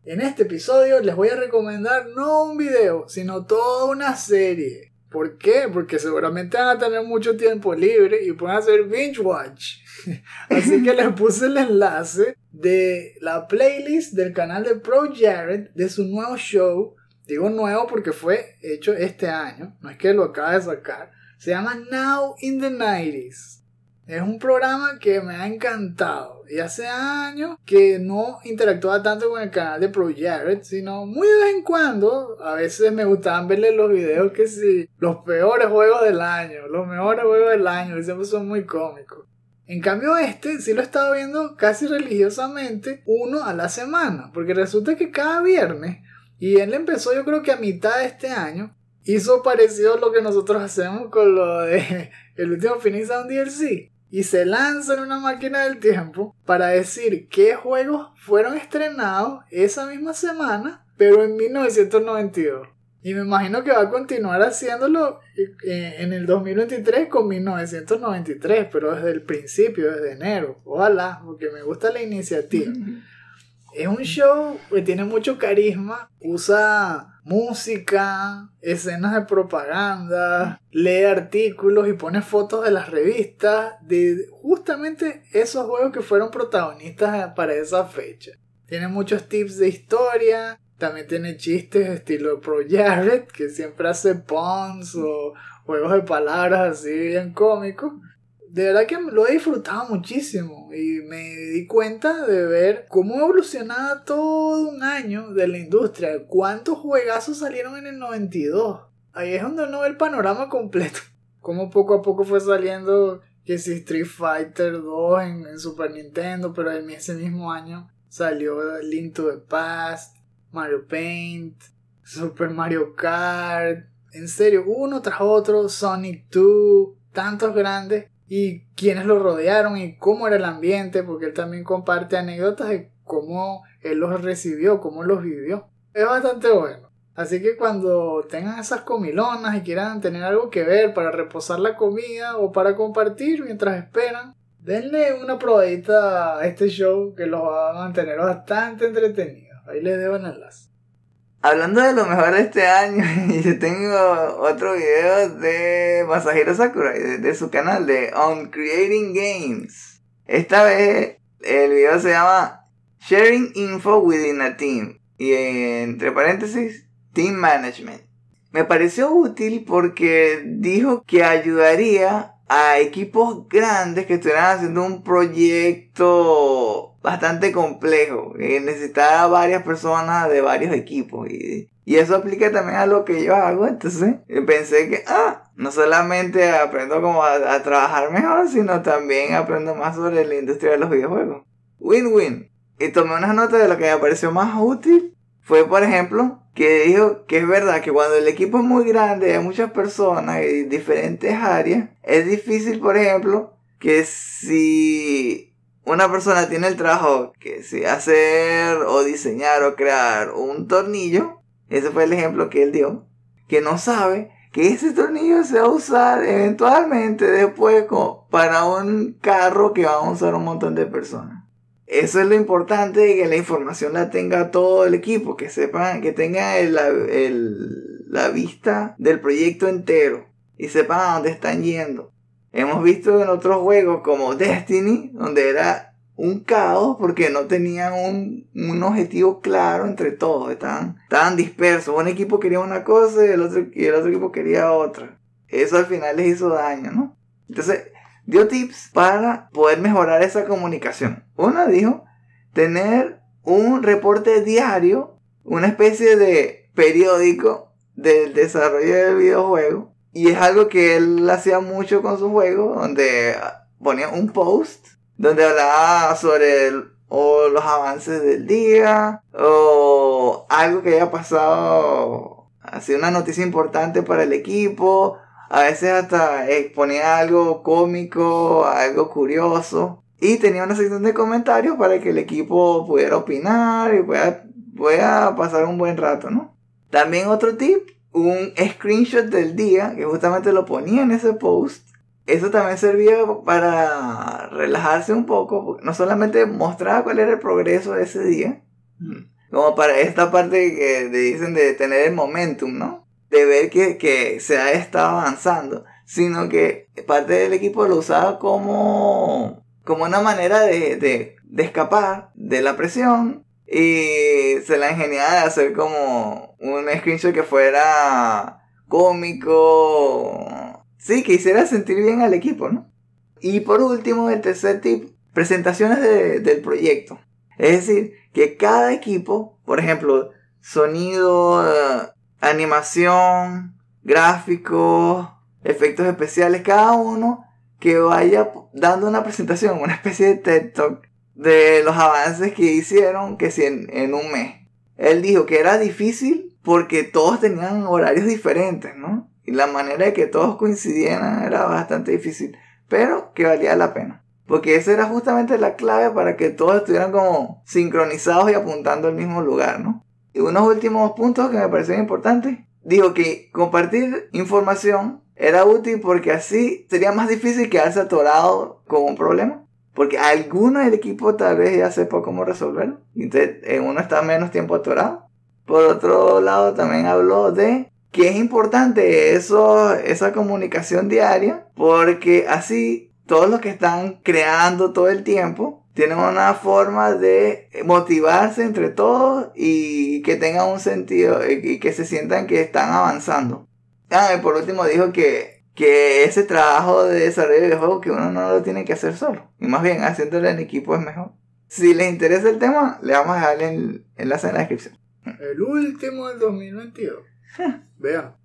En este episodio les voy a recomendar no un video, sino toda una serie. ¿Por qué? Porque seguramente van a tener mucho tiempo libre y pueden hacer binge watch. Así que les puse el enlace de la playlist del canal de Pro Jared de su nuevo show. Digo nuevo porque fue hecho este año, no es que lo acaba de sacar. Se llama Now in the 90s. Es un programa que me ha encantado. Y hace años que no interactuaba tanto con el canal de Pro Jared, sino muy de vez en cuando. A veces me gustaban verle los videos que sí, los peores juegos del año, los mejores juegos del año, y siempre son muy cómicos. En cambio este sí lo estaba viendo casi religiosamente uno a la semana, porque resulta que cada viernes, y él empezó yo creo que a mitad de este año, hizo parecido a lo que nosotros hacemos con lo de el último Phoenix Sound DLC. Y se lanza en una máquina del tiempo para decir qué juegos fueron estrenados esa misma semana, pero en 1992. Y me imagino que va a continuar haciéndolo eh, en el 2023 con 1993, pero desde el principio, desde enero. Ojalá, porque me gusta la iniciativa. Es un show que tiene mucho carisma, usa música, escenas de propaganda, lee artículos y pone fotos de las revistas de justamente esos juegos que fueron protagonistas para esa fecha. Tiene muchos tips de historia, también tiene chistes estilo Pro Jared, que siempre hace puns o juegos de palabras así bien cómicos de verdad que lo he disfrutado muchísimo y me di cuenta de ver cómo evolucionaba todo un año de la industria, cuántos juegazos salieron en el 92. Ahí es donde uno ve el panorama completo, cómo poco a poco fue saliendo que si Street Fighter 2 en, Super Nintendo, pero en ese mismo año salió Link to the Past, Mario Paint, Super Mario Kart, en serio, uno tras otro, Sonic 2, tantos grandes y quiénes lo rodearon y cómo era el ambiente, porque él también comparte anécdotas de cómo él los recibió, cómo los vivió. Es bastante bueno. Así que cuando tengan esas comilonas y quieran tener algo que ver para reposar la comida o para compartir mientras esperan, denle una probadita a este show que los va a mantener bastante entretenidos. Ahí les dejo el enlace. Hablando de lo mejor de este año, yo tengo otro video de Masahiro Sakurai, de, su canal de On Creating Games. Esta vez el video se llama Sharing Info Within a Team. Y entre paréntesis, Team Management. Me pareció útil porque dijo que ayudaría a equipos grandes que estuvieran haciendo un proyecto bastante complejo, que necesitaba varias personas de varios equipos. Y, eso aplica también a lo que yo hago. Entonces pensé que, ah, no solamente aprendo como a, trabajar mejor, sino también aprendo más sobre la industria de los videojuegos. Win-win. Y tomé unas notas de lo que me pareció más útil. Fue, por ejemplo, que dijo que es verdad que cuando el equipo es muy grande, hay muchas personas y diferentes áreas, es difícil, por ejemplo, que si una persona tiene el trabajo que si hacer o diseñar o crear un tornillo, ese fue el ejemplo que él dio, que no sabe que ese tornillo se va a usar eventualmente después para un carro que van a usar un montón de personas. Eso es lo importante, que la información la tenga todo el equipo, que sepan, que tengan la vista del proyecto entero y sepan a dónde están yendo. Hemos visto en otros juegos como Destiny, donde era un caos porque no tenían un, objetivo claro entre todos, estaban, estaban dispersos. Un equipo quería una cosa y el, otro, y el otro equipo quería otra. Eso al final les hizo daño, ¿no? Entonces, dio tips para poder mejorar esa comunicación. Una dijo tener un reporte diario, una especie de periódico del desarrollo del videojuego. Y es algo que él hacía mucho con su juego, donde ponía un post, donde hablaba sobre los avances del día, o algo que haya pasado, así una noticia importante para el equipo, a veces hasta exponía algo cómico, algo curioso. Y tenía una sección de comentarios para que el equipo pudiera opinar y pueda, pueda pasar un buen rato, ¿no? También otro tip, un screenshot del día, que justamente lo ponía en ese post. Eso también servía para relajarse un poco, no solamente mostraba cuál era el progreso de ese día, mm. como para esta parte que dicen de tener el momentum, ¿no? de ver que, se ha estado avanzando, sino que parte del equipo lo usaba como, como una manera de, de, escapar de la presión y se la ingeniaba de hacer como un screenshot que fuera cómico, sí, que hiciera sentir bien al equipo, ¿no? Y por último, el tercer tip, presentaciones del proyecto. Es decir, que cada equipo, por ejemplo, sonido, animación, gráficos, efectos especiales, cada uno que vaya dando una presentación, una especie de TED Talk de los avances que hicieron, que si en, un mes. Él dijo que era difícil porque todos tenían horarios diferentes, ¿no? Y la manera de que todos coincidieran era bastante difícil, pero que valía la pena. Porque esa era justamente la clave para que todos estuvieran como sincronizados y apuntando al mismo lugar, ¿no? Y unos últimos puntos que me parecieron importantes. Dijo que compartir información era útil porque así sería más difícil quedarse atorado con un problema. Porque alguno del equipo tal vez ya sepa cómo resolverlo. Entonces uno está menos tiempo atorado. Por otro lado también habló de que es importante eso, esa comunicación diaria. Porque así todos los que están creando todo el tiempo tienen una forma de motivarse entre todos y que tengan un sentido y que se sientan que están avanzando. Ah, y por último dijo que, que ese trabajo de desarrollo de juegos que uno no lo tiene que hacer solo. Y más bien haciéndolo en equipo es mejor. Si les interesa el tema, le vamos a dejar el enlace en la descripción. El último del 2022. Vean.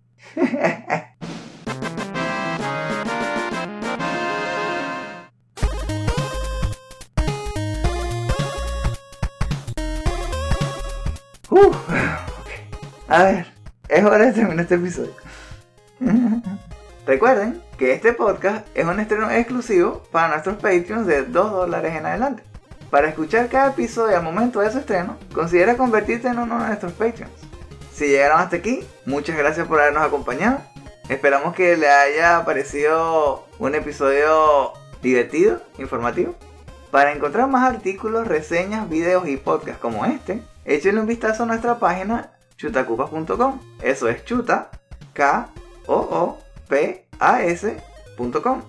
Ok. A ver, es hora de terminar este episodio. Recuerden que este podcast es un estreno exclusivo para nuestros Patreons de 2 dólares en adelante. Para escuchar cada episodio al momento de su estreno, considera convertirte en uno de nuestros Patreons. Si llegaron hasta aquí, muchas gracias por habernos acompañado. Esperamos que les haya parecido un episodio divertido, informativo. Para encontrar más artículos, reseñas, videos y podcasts como este, échenle un vistazo a nuestra página chutacupas.com. Eso es chuta, K O O P A S.com.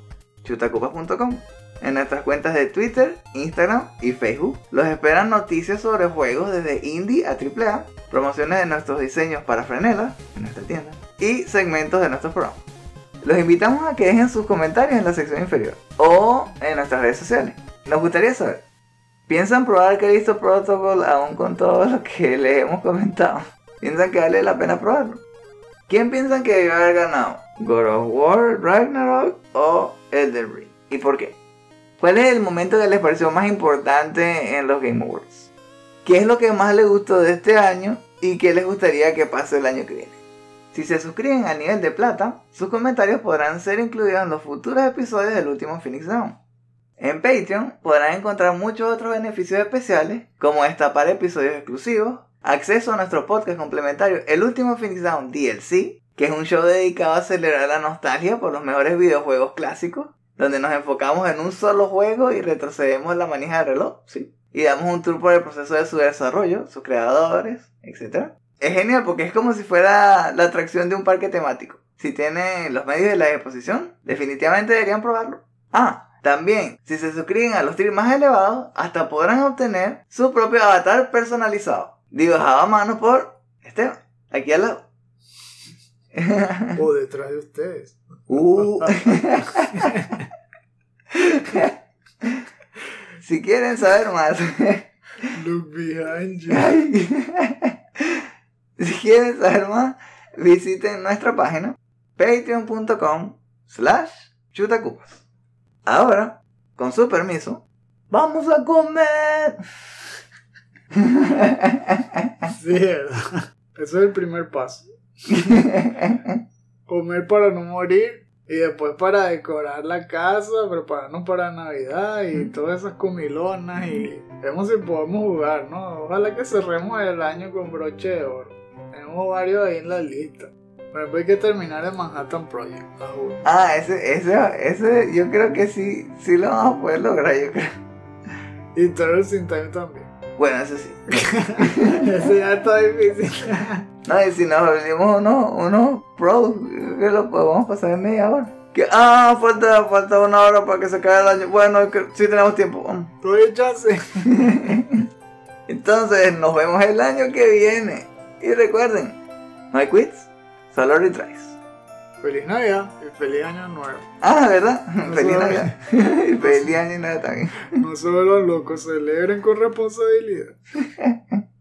chutacupas.com. En nuestras cuentas de Twitter, Instagram y Facebook los esperan noticias sobre juegos desde indie a AAA, promociones de nuestros diseños para frenelas en nuestra tienda y segmentos de nuestros programas. Los invitamos a que dejen sus comentarios en la sección inferior o en nuestras redes sociales. Nos gustaría saber, ¿piensan probar Callisto Protocol aún con todo lo que les hemos comentado? ¿Piensan que vale la pena probarlo? ¿Quién piensan que debe haber ganado? ¿God of War, Ragnarok o Elden Ring? ¿Y por qué? ¿Cuál es el momento que les pareció más importante en los Game Awards? ¿Qué es lo que más les gustó de este año y qué les gustaría que pase el año que viene? Si se suscriben al nivel de plata, sus comentarios podrán ser incluidos en los futuros episodios del último Phoenix Down. En Patreon podrán encontrar muchos otros beneficios especiales, como destapar episodios exclusivos, acceso a nuestro podcast complementario El último Phoenix Down DLC, que es un show dedicado a celebrar la nostalgia por los mejores videojuegos clásicos, donde nos enfocamos en un solo juego y retrocedemos la manija del reloj, sí. Y damos un tour por el proceso de su desarrollo, sus creadores, etc. Es genial porque es como si fuera la atracción de un parque temático. Si tienen los medios de la exposición, definitivamente deberían probarlo. Ah, también, si se suscriben a los tiers más elevados, hasta podrán obtener su propio avatar personalizado, dibujado a mano por Esteban, aquí al lado. O detrás de ustedes. Uh. si quieren saber más, Look behind you. si quieren saber más, visiten nuestra página patreon.com slash chutacupas. Ahora, con su permiso, vamos a comer. Sí. Eso es el primer paso. Comer para no morir y después para decorar la casa, prepararnos para Navidad y todas esas comilonas y vemos si podemos jugar, ¿no? Ojalá que cerremos el año con broche de oro. Tenemos varios ahí en la lista. Por ejemplo, hay que terminar el Manhattan Project. ah, ese, ese, ese, yo creo que sí, sí lo vamos a poder lograr, yo creo. Y Terror Sin Time también. Bueno, eso sí. Ese ya está difícil. No, y si nos volvimos unos, unos pros, que lo podemos pasar en media hora. Que, ah, falta, falta una hora para que se acabe el año. Bueno, que sí tenemos tiempo. vamos. Todavía chance. Entonces, nos vemos el año que viene. Y recuerden, no hay quits, solo retries. Feliz Navidad y feliz Año Nuevo. Ah, ¿verdad? No Feliz. Navidad. Y feliz año nada también. No solo los locos celebren con responsabilidad.